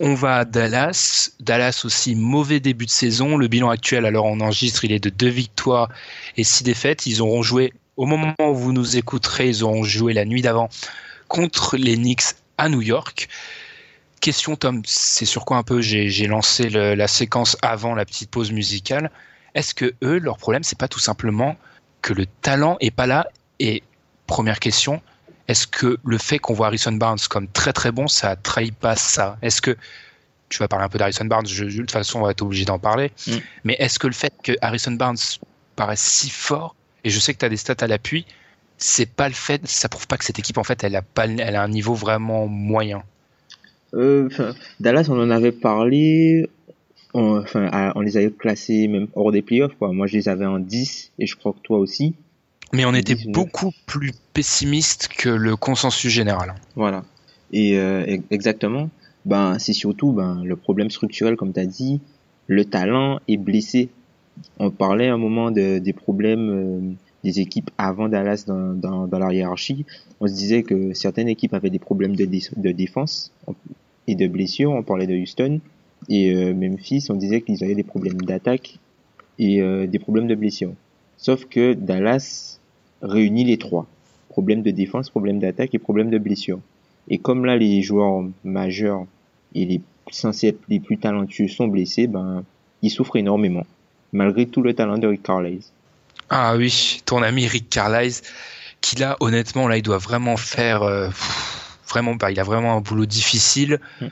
On va à Dallas. Dallas aussi, mauvais début de saison. Le bilan actuel, alors on enregistre, il est de deux victoires et six défaites. Ils auront joué au moment où vous nous écouterez, ils auront joué la nuit d'avant contre les Knicks à New York. Question Tom, c'est sur quoi un peu j'ai lancé la séquence avant la petite pause musicale. Est-ce que eux, leur problème, c'est pas tout simplement que le talent est pas là? Et première question, est-ce que le fait qu'on voit Harrison Barnes comme très très bon, ça trahit pas ça? Est-ce que tu vas parler un peu d'Harrison Barnes, de toute façon on va être obligé d'en parler, mm. mais est-ce que le fait que Harrison Barnes paraisse si fort, et je sais que tu as des stats à l'appui, c'est pas le fait, ça prouve pas que cette équipe en fait elle a, pas, elle a un niveau vraiment moyen? Euh, Dallas on en avait parlé, on, enfin, on les avait classés même hors des playoffs. Quoi. Moi, je les avais en 10 et je crois que toi aussi. Mais on était beaucoup plus pessimiste que le consensus général. Voilà. Et euh, exactement. Ben, c'est surtout ben, le problème structurel, comme tu as dit. Le talent est blessé. On parlait un moment de, des problèmes euh, des équipes avant Dallas dans, dans, dans, la hiérarchie. On se disait que certaines équipes avaient des problèmes de, de défense et de blessures. On parlait de Houston. Et euh, Memphis, on disait qu'ils avaient des problèmes d'attaque et euh, des problèmes de blessure. Sauf que Dallas réunit les trois. Problème de défense, problème d'attaque et problème de blessure. Et comme là, les joueurs majeurs et les censés être les plus talentueux sont blessés, ben, ils souffrent énormément. Malgré tout le talent de Rick Carlisle. Ah oui, ton ami Rick Carlisle, qui là, honnêtement, là, il doit vraiment faire, euh, vraiment, bah, il a vraiment un boulot difficile. Mm.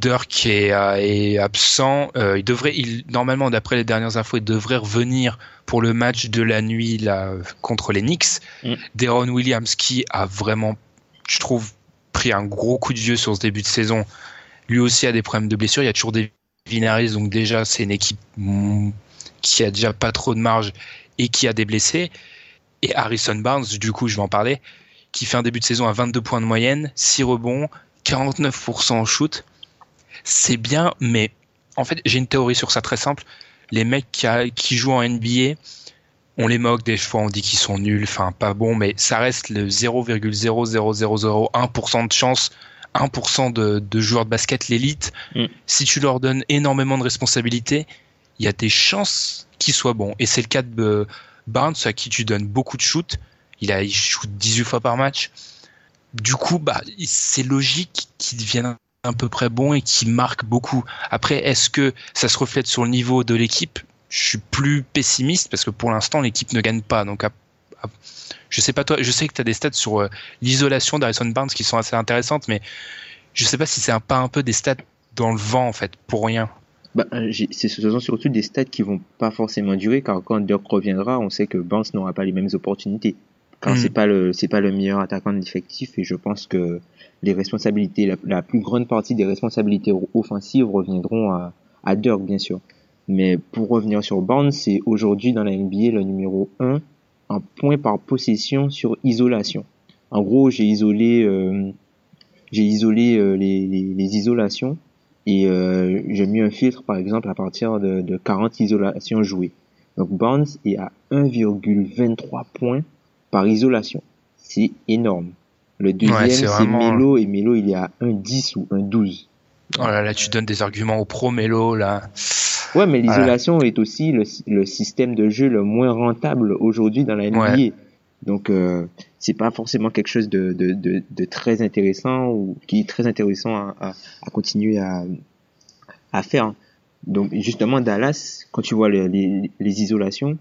Dirk est, euh, est absent. Euh, il devrait, il, normalement, d'après les dernières infos, il devrait revenir pour le match de la nuit là, contre les Knicks. Mm. Deron Williams, qui a vraiment, je trouve, pris un gros coup de vieux sur ce début de saison, lui aussi a des problèmes de blessure. Il y a toujours des Vinaris, donc déjà, c'est une équipe mm, qui a déjà pas trop de marge et qui a des blessés. Et Harrison Barnes, du coup, je vais en parler, qui fait un début de saison à 22 points de moyenne, 6 rebonds, 49% en shoot c'est bien, mais en fait, j'ai une théorie sur ça très simple. Les mecs qui, jouent en NBA, on les moque des fois, on dit qu'ils sont nuls, enfin pas bons, mais ça reste le 0,00001% de chance, 1% de, joueurs de basket, l'élite. Mm. Si tu leur donnes énormément de responsabilités, il y a des chances qu'ils soient bons. Et c'est le cas de Barnes, à qui tu donnes beaucoup de shoot. Il, a, il shoot 18 fois par match. Du coup, bah, c'est logique qu'il devienne à peu près bon et qui marque beaucoup. Après, est-ce que ça se reflète sur le niveau de l'équipe? Je suis plus pessimiste parce que pour l'instant, l'équipe ne gagne pas. Donc, je sais pas toi, je sais que tu as des stats sur euh, l'isolation d'Harrison Barnes qui sont assez intéressantes, mais je sais pas si c'est un, pas un peu des stats dans le vent en fait, pour rien. Bah, euh, c'est surtout des stats qui vont pas forcément durer car quand Dirk reviendra, on sait que Barnes n'aura pas les mêmes opportunités. Car hmm. c'est pas le c'est pas le meilleur attaquant de l'effectif et je pense que les responsabilités, la, plus grande partie des responsabilités offensives reviendront à, à Dirk, bien sûr. Mais pour revenir sur Barnes, c'est aujourd'hui dans la NBA le numéro 1 en point par possession sur isolation. En gros, j'ai isolé, euh, j'ai isolé euh, les, les, les, isolations et euh, j'ai mis un filtre, par exemple, à partir de, de 40 isolations jouées. Donc Barnes est à 1,23 points par isolation. C'est énorme. Le deuxième, c'est Melo, et Melo, il est à 1,10 ou 1,12. Oh là là, tu donnes des arguments au pro Melo, là. Ouais, mais l'isolation est aussi le, le, système de jeu le moins rentable aujourd'hui dans la NBA. Donc, euh, c'est pas forcément quelque chose de, de, de, de, très intéressant ou qui est très intéressant à, à, à continuer à, à faire. Donc, justement, Dallas, quand tu vois les, les, les isolations,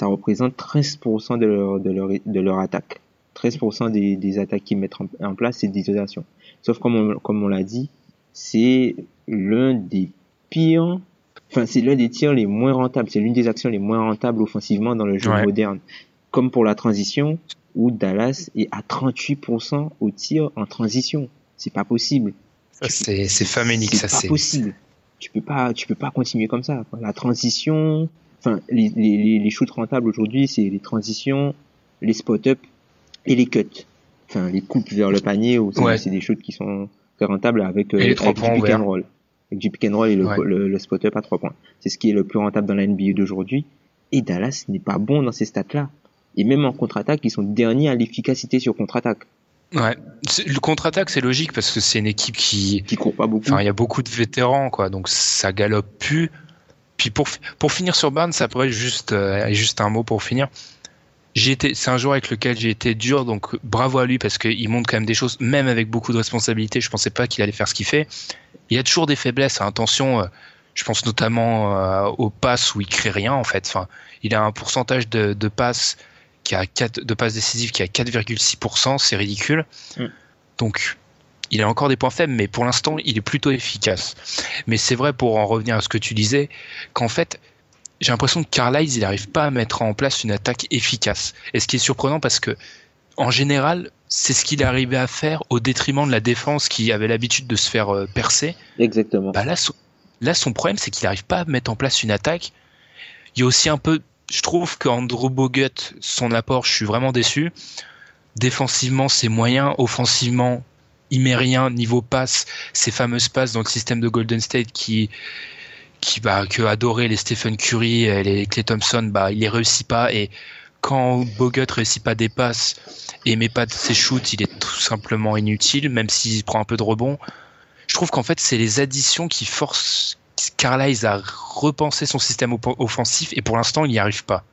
ça représente 13% de leur, de leur, de leur attaque. 13% des, des, attaques qu'ils mettent en, place, c'est d'isolation. Sauf comme on, comme on l'a dit, c'est l'un des pires, enfin c'est l'un des tirs les moins rentables, c'est l'une des actions les moins rentables offensivement dans le jeu moderne. Comme pour la transition, où Dallas est à 38% au tir en transition. C'est pas possible. C'est famélique, ça c'est. pas possible. Tu peux pas, tu peux pas continuer comme ça. La transition, enfin les, les, les shoots rentables aujourd'hui, c'est les transitions, les spot-up et les cuts. Enfin, les coupes vers le panier, ou c'est des shoots qui sont très rentables avec, euh, avec du pick and roll. Avec du pick and roll et le, le, spot-up à trois points. C'est ce qui est le plus rentable dans la NBA d'aujourd'hui. Et Dallas n'est pas bon dans ces stats-là. Et même en contre-attaque, ils sont derniers à l'efficacité sur contre-attaque. Ouais, le contre-attaque c'est logique parce que c'est une équipe qui qui court pas beaucoup. Enfin, il y a beaucoup de vétérans quoi, donc ça galope plus. Puis pour pour finir sur Barnes, ça pourrait juste euh, juste un mot pour finir c'est un joueur avec lequel j'ai été dur, donc bravo à lui parce qu'il montre quand même des choses, même avec beaucoup de responsabilités. Je pensais pas qu'il allait faire ce qu'il fait. Il y a toujours des faiblesses. Hein. Attention, euh, je pense notamment euh, aux passes où il crée rien en fait. Enfin, il a un pourcentage de, de passes qui a 4, de passes décisives qui a 4,6%, c'est ridicule. Mm. Donc il a encore des points faibles, mais pour l'instant, il est plutôt efficace. Mais c'est vrai, pour en revenir à ce que tu disais, qu'en fait, j'ai l'impression que Carlisle, il n'arrive pas à mettre en place une attaque efficace. Et ce qui est surprenant, parce que, en général, c'est ce qu'il arrivé à faire au détriment de la défense qui avait l'habitude de se faire euh, percer. Exactement. Bah là, son, là, son problème, c'est qu'il n'arrive pas à mettre en place une attaque. Il y a aussi un peu, je trouve qu'Andrew Bogut, son apport, je suis vraiment déçu. Défensivement, c'est moyen. Offensivement, il met rien. Niveau passe, ces fameuses passes dans le système de Golden State qui, qui bah, que adoraient les Stephen Curry et les Clay Thompson, bah, il les réussit pas. Et quand Bogut réussit pas des passes et met pas ses shoots, il est tout simplement inutile, même s'il prend un peu de rebond. Je trouve qu'en fait, c'est les additions qui forcent Carlisle à repenser son système offensif et pour l'instant, il n'y arrive pas.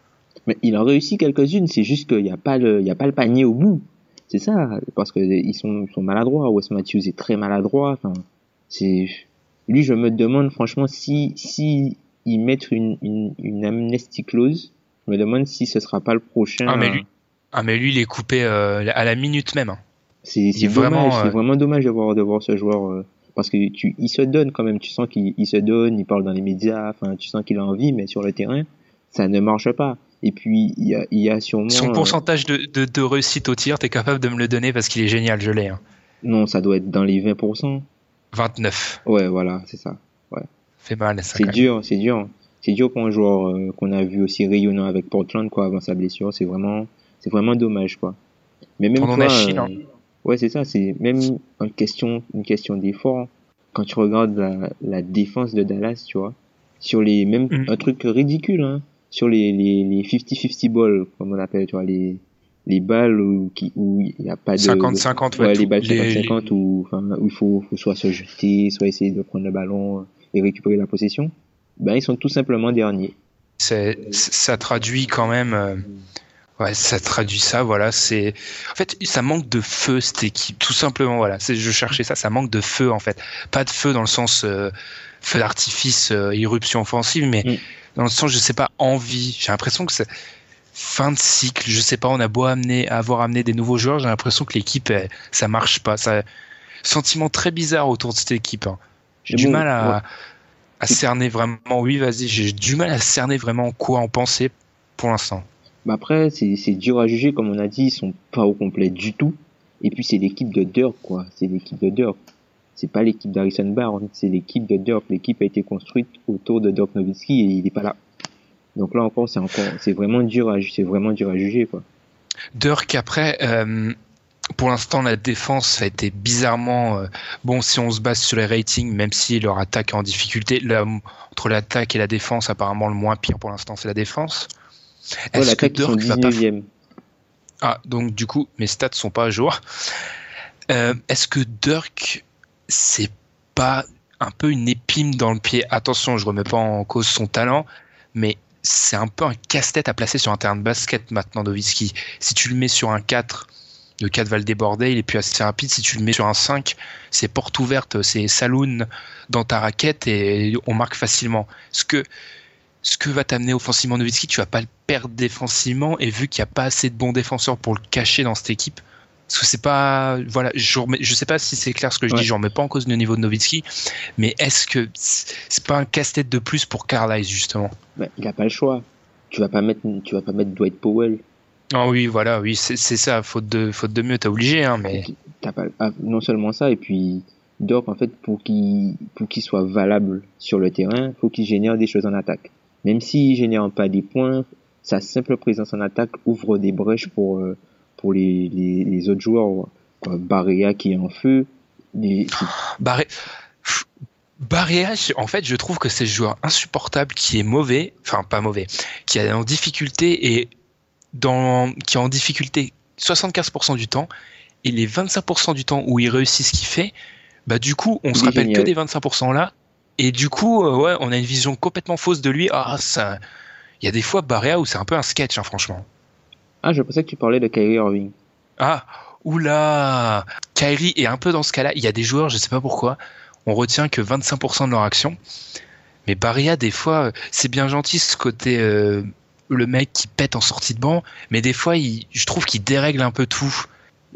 Mais il en réussit quelques-unes, c'est juste qu'il n'y a, il y a pas le panier au bout. C'est ça, parce que ils sont, ils sont maladroits. Wes Matthews est très maladroit. Enfin, c'est lui, je me demande franchement si si ils mettent une, une, une amnesty clause, je me demande si ce sera pas le prochain. Ah, mais lui- Ah mais lui, il est coupé euh, à la minute même. hein. C'est vraiment, euh, vraiment dommage de voir de voir ce joueur euh, parce que tu il se donne quand même. Tu sens qu'il il se donne, il parle dans les médias. Enfin, tu sens qu'il a envie, mais sur le terrain, ça ne marche pas. Et puis il y a il y a sûrement Son euh, pourcentage de, de, de réussite au tir, t'es capable de me le donner parce qu'il est génial, je l'ai. hein. non, ça doit être dans les 20%. 29. Ouais, voilà, c'est ça. Fait mal ça. C'est dur, c'est dur. C'est dur pour un joueur euh, qu'on a vu aussi rayonnant avec Portland quoi avant sa blessure. C'est vraiment, c'est vraiment dommage quoi. Mais même toi, Chine, euh, hein. ouais c'est ça. C'est même une question, une question d'effort. Quand tu regardes la, la défense de Dallas, tu vois, sur les même Mhm. un truc ridicule, hein, sur les les les 50-50 balls comme on appelle, tu vois les les balles où qui où il y a pas de 50-50, ouais, ouais, les balles les- 50-50 où enfin où il faut, faut soit se jeter, soit essayer de prendre le ballon et récupérer la possession. Ben ils sont tout simplement derniers. c'est ça traduit quand même euh, ouais ça traduit ça voilà c'est en fait ça manque de feu cette équipe tout simplement voilà c'est je cherchais ça ça manque de feu en fait pas de feu dans le sens euh, feu d'artifice euh, irruption offensive mais Mm. Dans le sens je sais pas envie j'ai l'impression que c'est fin de cycle je sais pas on a beau amener avoir amené des nouveaux joueurs j'ai l'impression que l'équipe ça marche pas ça sentiment très bizarre autour de cette équipe hein. j'ai du mal à ouais. à cerner vraiment oui vas-y j'ai du mal à cerner vraiment quoi en penser pour l'instant Ben après c'est c'est dur à juger comme on a dit, ils sont pas au complet du tout. Et puis c'est l'équipe de Dirk quoi, c'est l'équipe de Dirk. C'est pas l'équipe d'Harrison Barnes, c'est l'équipe de Dirk. L'équipe a été construite autour de Dirk Nowitzki et il est pas là. Donc là encore c'est encore c'est vraiment dur à ju- c'est vraiment dur à juger quoi. Dirk après euh, pour l'instant la défense a été bizarrement euh, bon si on se base sur les ratings même si leur attaque est en difficulté entre l'attaque et la défense apparemment le moins pire pour l'instant c'est la défense Ouais, est-ce que Dirk va pas 19e. Ah, donc du coup, mes stats sont pas à jour. Euh, Est-ce que Dirk, c'est pas un peu une épine dans le pied Attention, je remets pas en cause son talent, mais c'est un peu un casse-tête à placer sur un terrain de basket maintenant, Nowitzki. Si tu le mets sur un 4, le 4 va le déborder, il est plus assez rapide. Si tu le mets sur un 5, c'est porte ouverte, c'est saloon dans ta raquette et on marque facilement. Ce que, ce que va t'amener offensivement Nowitzki, tu vas pas le perdre défensivement et vu qu'il n'y a pas assez de bons défenseurs pour le cacher dans cette équipe, parce que c'est pas, voilà, je, remets- je sais pas si c'est clair ce que je Ouais. dis, je remets pas en cause le niveau de Nowitzki, mais est-ce que c'est pas un casse-tête de plus pour Carlisle justement? Ben, il a pas le choix. Tu vas pas mettre tu vas pas mettre Dwight Powell. Ah oui, voilà, oui, c'est ça, faute de, faute de mieux, t'as obligé, hein, mais pas ah, non seulement ça et puis Dirk en fait pour qu'il pour qu'il soit valable sur le terrain, faut qu'il génère des choses en attaque. Même s'il génère pas des points, sa simple présence en attaque ouvre des brèches pour euh, pour les, les, les autres joueurs. Quoi. Barrea qui est en feu. Les-. Barrea, je- en fait, je trouve que c'est le joueur insupportable qui est mauvais, enfin pas mauvais, qui est en difficulté et dans, qui est en difficulté 75% du temps et les 25% du temps où il réussit ce qu'il fait, bah du coup, on Il se rappelle que des 25% là et du coup, euh, ouais, on a une vision complètement fausse de lui. Ah, ça, il y a des fois Barrea où c'est un peu un sketch, hein, franchement. Ah, je pensais que tu parlais de Kyrie Irving. Ah, oula Kyrie est un peu dans ce cas-là. Il y a des joueurs, je sais pas pourquoi, on retient que 25% de leur action. Mais Barria, des fois, c'est bien gentil ce côté euh, le mec qui pète en sortie de banc, mais des fois, il, je trouve qu'il dérègle un peu tout.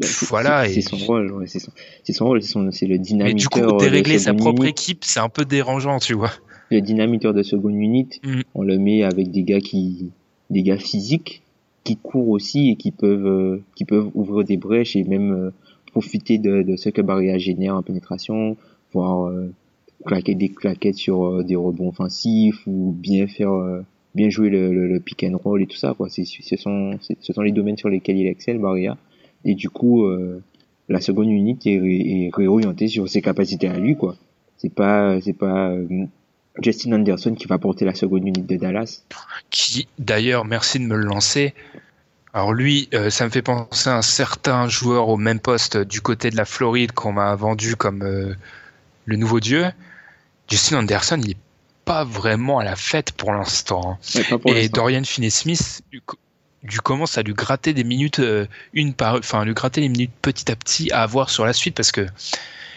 C'est- Voilà, C'est son rôle, ouais, c'est son, c'est son rôle, c'est son- c'est le Mais du dynamiteur. coup, dérégler sa propre unit. équipe, c'est un peu dérangeant, tu vois. Le dynamiteur de seconde unit, Mm. on le met avec des gars qui, des gars physiques, qui courent aussi et qui peuvent, euh, qui peuvent ouvrir des brèches et même euh, profiter de, de ce que Barria génère en pénétration, voire euh, claquer des claquettes sur des rebonds offensifs ou bien faire, bien jouer le, le, le pick and roll et tout ça, quoi. C'est, ce sont, ce sont les domaines sur lesquels il excelle, Barria. Et du coup, euh, la seconde unité est, est réorientée sur ses capacités à lui, quoi. C'est pas, c'est pas euh, Justin Anderson qui va porter la seconde unité de Dallas. Qui, d'ailleurs, merci de me le lancer. Alors lui, euh, ça me fait penser à un certain joueur au même poste du côté de la Floride qu'on m'a vendu comme euh, le nouveau dieu. Justin Anderson, il est pas vraiment à la fête pour l'instant. hein. Pour Et. Dorian Finney-Smith du commence à lui gratter des minutes, euh, une par, enfin lui gratter les minutes petit à petit à avoir sur la suite parce que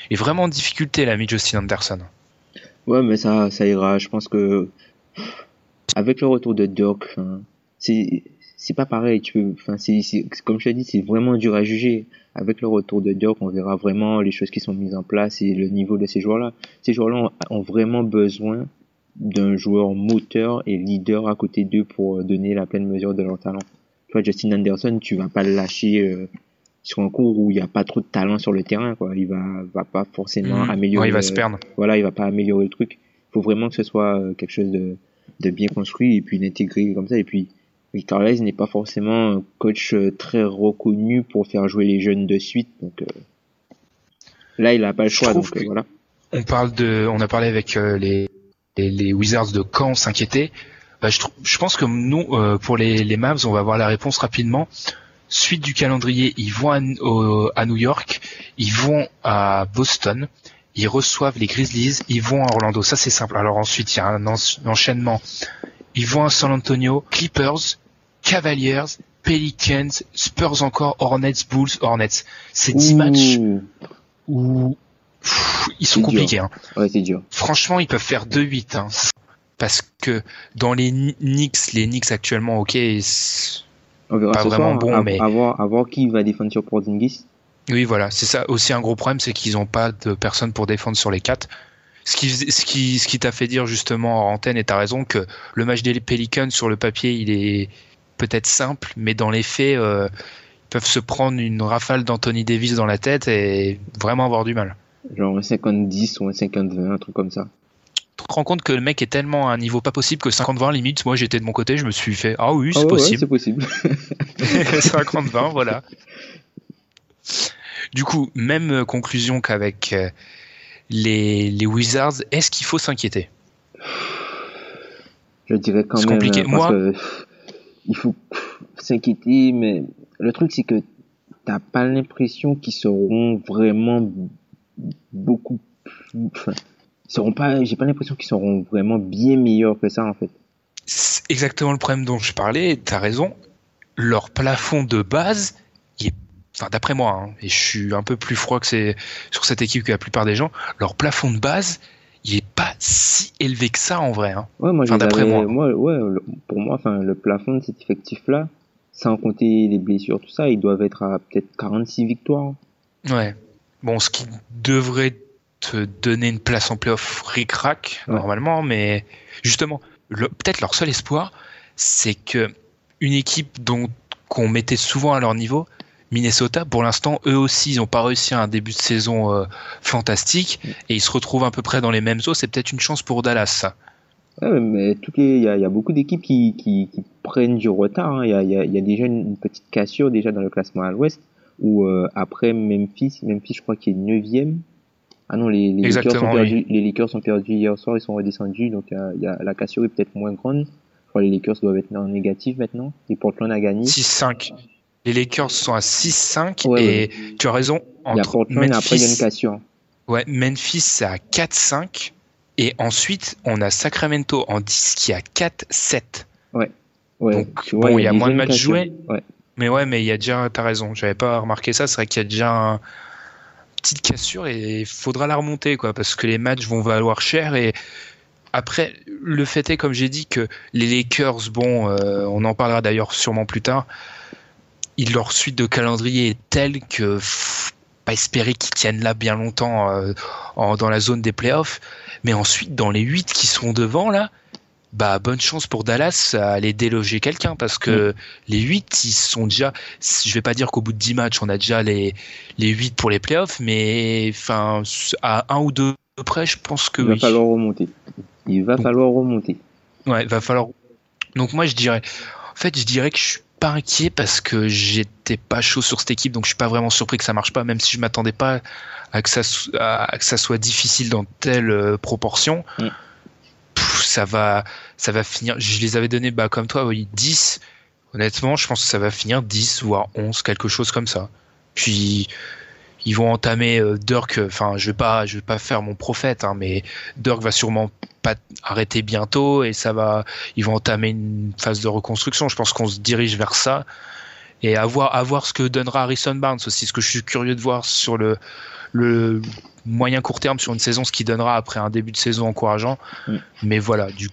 il est vraiment en difficulté l'ami Justin Anderson. Ouais, mais ça, ça ira. Je pense que avec le retour de enfin, c'est pas pareil. Tu peux, enfin, c'est comme je t'ai dit, c'est vraiment dur à juger. Avec le retour de Dirk, on verra vraiment les choses qui sont mises en place et le niveau de ces joueurs-là. Ces joueurs-là ont, vraiment besoin d'un joueur moteur et leader à côté d'eux pour donner la pleine mesure de leur talent. Tu vois, Justin Anderson, tu vas pas le lâcher euh, sur un cours où il y a pas trop de talent sur le terrain, quoi. Il va, va pas forcément Mhm. améliorer. Ouais, il va le- se perdre. voilà, il va pas améliorer le truc. Il faut vraiment que ce soit euh, quelque chose de, de bien construit et puis d'intégrer comme ça. Et puis, Victor Laise n'est pas forcément un coach euh, très reconnu pour faire jouer les jeunes de suite. Donc euh, là, il a pas le Je choix. trouve Donc euh, que- voilà. On parle de, on a parlé avec euh, les, les, les Wizards de Caen s'inquiéter. Bah, je, je pense que nous, euh, pour les, les Mavs, on va avoir la réponse rapidement. Suite du calendrier, ils vont à, au- à New York, ils vont à Boston, ils reçoivent les Grizzlies, ils vont à Orlando. Ça c'est simple. Alors ensuite, il y a un en- enchaînement. Ils vont à San Antonio, Clippers, Cavaliers, Pelicans, Spurs encore, Hornets, Bulls, Hornets. C'est 10 matchs où pff, ils sont compliqués. Hein. Ouais, c'est dur. Franchement, ils peuvent faire 2-8. Hein. Parce que dans les Ni- Knicks, les Knicks actuellement, ok, On verra Pas ce vraiment soir. bon, à, mais- à voir, à voir qui va défendre sur Porzingis? oui, voilà, c'est ça aussi un gros problème, c'est qu'ils n'ont pas de personne pour défendre sur les quatre. Ce qui, fais- ce qui, ce qui t'a fait dire justement en antenne, et t'as raison, que le match des Pelicans sur le papier, il est peut-être simple, mais dans les faits, euh, ils peuvent se prendre une rafale d'Anthony Davis dans la tête et vraiment avoir du mal. Genre un 50-10 ou un 50-20, un truc comme ça. Rends compte que le mec est tellement à un niveau pas possible que 50-20 limite, moi j'étais de mon côté, je me suis fait ah oui, Ah c'est ouais, ouais, possible. c'est possible. 50-20, voilà. Du coup, même conclusion qu'avec euh, les, les Wizards, est-ce qu'il faut s'inquiéter? Je dirais quand C'est même. compliqué. euh, Moi- que il faut s'inquiéter, mais le truc c'est que t'as pas l'impression qu'ils seront vraiment beaucoup. plus- Enfin, seront pas. J'ai pas l'impression qu'ils seront vraiment bien meilleurs que ça en fait. C'est exactement le problème dont je parlais, t'as raison. Leur plafond de base, il est, enfin d'après moi, hein, et je suis un peu plus froid que c'est sur cette équipe que la plupart des gens, leur plafond de base, il est pas si élevé que ça en vrai. Hein. Ouais, moi, Enfin, d'après moi. ouais, le- pour moi, enfin, le plafond de cet effectif-là, sans compter les blessures, tout ça, ils doivent être à peut-être 46 victoires. Ouais. Bon, ce qui devrait te donner une place en playoff ric-rac, Ouais. normalement, mais justement, le- peut-être leur seul espoir, c'est que une équipe dont qu'on mettait souvent à leur niveau, Minnesota, pour l'instant, eux aussi, ils n'ont pas réussi à un début de saison euh, fantastique et ils se retrouvent à peu près dans les mêmes eaux. C'est peut-être une chance pour Dallas, ça. Ouais, mais il y a, il y a beaucoup d'équipes qui, qui, qui prennent du retard. hein. Il y, a, y, y déjà une, une petite cassure déjà dans le classement à l'ouest, où euh, après Memphis, Memphis, je crois qu'il est neuvième. Ah non, les, les, Lakers ont Exactement, perdu, les Lakers ont perdu hier soir, ils sont redescendus, donc il y a, la cassure est peut-être moins grande. Je crois que les Lakers doivent être en négatif maintenant. Et Portland a gagné. 6-5. Les Lakers sont à 6-5 Ouais, et tu as raison. Il y a Entre Portland et après il y a une Memphis, cassure. Ouais, Memphis c'est à 4-5 et ensuite on a Sacramento en 10 qui est à 4-7. Ouais, Donc, tu vois, bon, il y a moins de matchs joués. Ouais. Mais ouais, mais il y a déjà, t'as raison, j'avais pas remarqué ça, c'est vrai qu'il y a déjà une petite cassure et il faudra la remonter, quoi, parce que les matchs vont valoir cher et après, le fait est, comme j'ai dit, que les Lakers, bon, euh, on en parlera d'ailleurs sûrement plus tard, leur suite de calendrier est telle que pas espérer qu'ils tiennent là bien longtemps euh, dans la zone des playoffs. Mais ensuite, dans les 8 qui sont devant, là, bah bonne chance pour Dallas à aller déloger quelqu'un parce que mm. les 8 ils sont déjà je vais pas dire qu'au bout de 10 matchs on a déjà les les 8 pour les playoffs mais enfin à un ou deux près je pense que il va falloir remonter. Il va falloir remonter. Ouais il va falloir. Donc moi je dirais en fait je dirais que je suis pas inquiet parce que j'étais pas chaud sur cette équipe donc je suis pas vraiment surpris que ça marche pas même si je m'attendais pas à que ça à que ça soit difficile dans telle euh, proportion. Mm. Ça va, ça va finir. Je les avais donnés, bah, comme toi, oui, 10. Honnêtement, je pense que ça va finir 10, voire 11, quelque chose comme ça. Puis, ils vont entamer euh, Dirk. Enfin, je vais pas, je vais pas faire mon prophète, hein, mais Dirk va sûrement pas arrêter bientôt et ça va, ils vont entamer une phase de reconstruction. Je pense qu'on se dirige vers ça et à voir, à voir ce que donnera Harrison Barnes aussi. Ce que je suis curieux de voir sur le, le moyen court terme sur une saison, ce qui donnera après un début de saison encourageant. Mm. Mais voilà, du,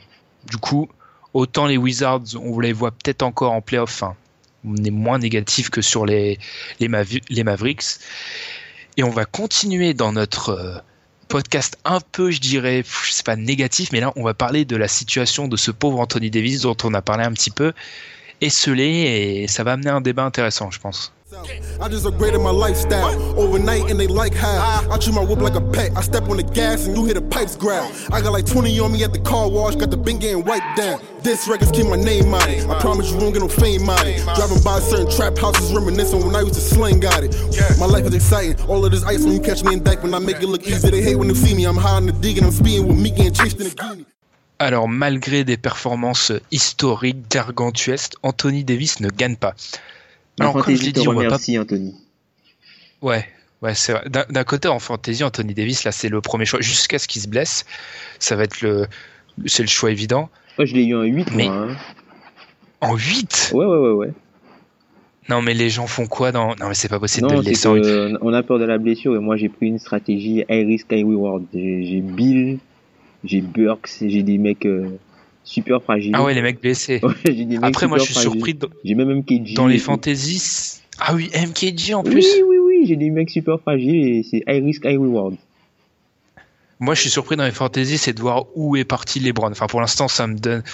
du, coup, autant les Wizards, on les voit peut-être encore en playoff. Hein. On est moins négatif que sur les, Mavericks. Et on va continuer dans notre euh, podcast un peu, je dirais, je sais pas négatif, mais là, on va parler de la situation de ce pauvre Anthony Davis dont on a parlé un petit peu, esselé, et ça va amener un débat intéressant, je pense. I just upgraded my lifestyle overnight and they like how I treat my whip like a pet. I step on the gas and you hear the pipes growl. I got like 20 on me at the car wash, got the bin getting wiped down. This records keep my name on it. I promise you won't get no fame on it. Driving by certain trap houses reminiscing when I used to sling got it. My life is exciting. All of this ice when you catch me in deck when I make it look easy. They hate when they see me. I'm high in the dig and I'm speeding with me getting chased in the guinea. Alors, malgré des performances historiques, gargantuesques, Anthony Davis ne gagne pas. Alors, comme je l'ai dit, on remercie, Anthony. Ouais, ouais, c'est vrai. D'un côté, en fantasy, Anthony Davis, là, c'est le premier choix. Jusqu'à ce qu'il se blesse, ça va être le, c'est le choix évident. Moi, je l'ai eu en 8, mais... moi. Hein. En 8 Ouais, ouais, ouais, ouais. Non, mais les gens font quoi dans... Non, mais c'est pas possible de le laisser On a peur de la blessure et moi, j'ai pris une stratégie high risk, high reward. J'ai Bill, j'ai Burks, j'ai des mecs... Euh, super fragile. Ah ouais, les mecs blessés. Après, moi, je suis surpris. J'ai même MKG. Dans les fantaisies. Ah oui, MKG en plus. Oui, oui, oui, j'ai des mecs super fragiles et c'est high risk, high reward. Moi, je suis surpris dans les fantaisies, c'est de voir où est parti LeBron. Enfin, pour l'instant, ça me donne,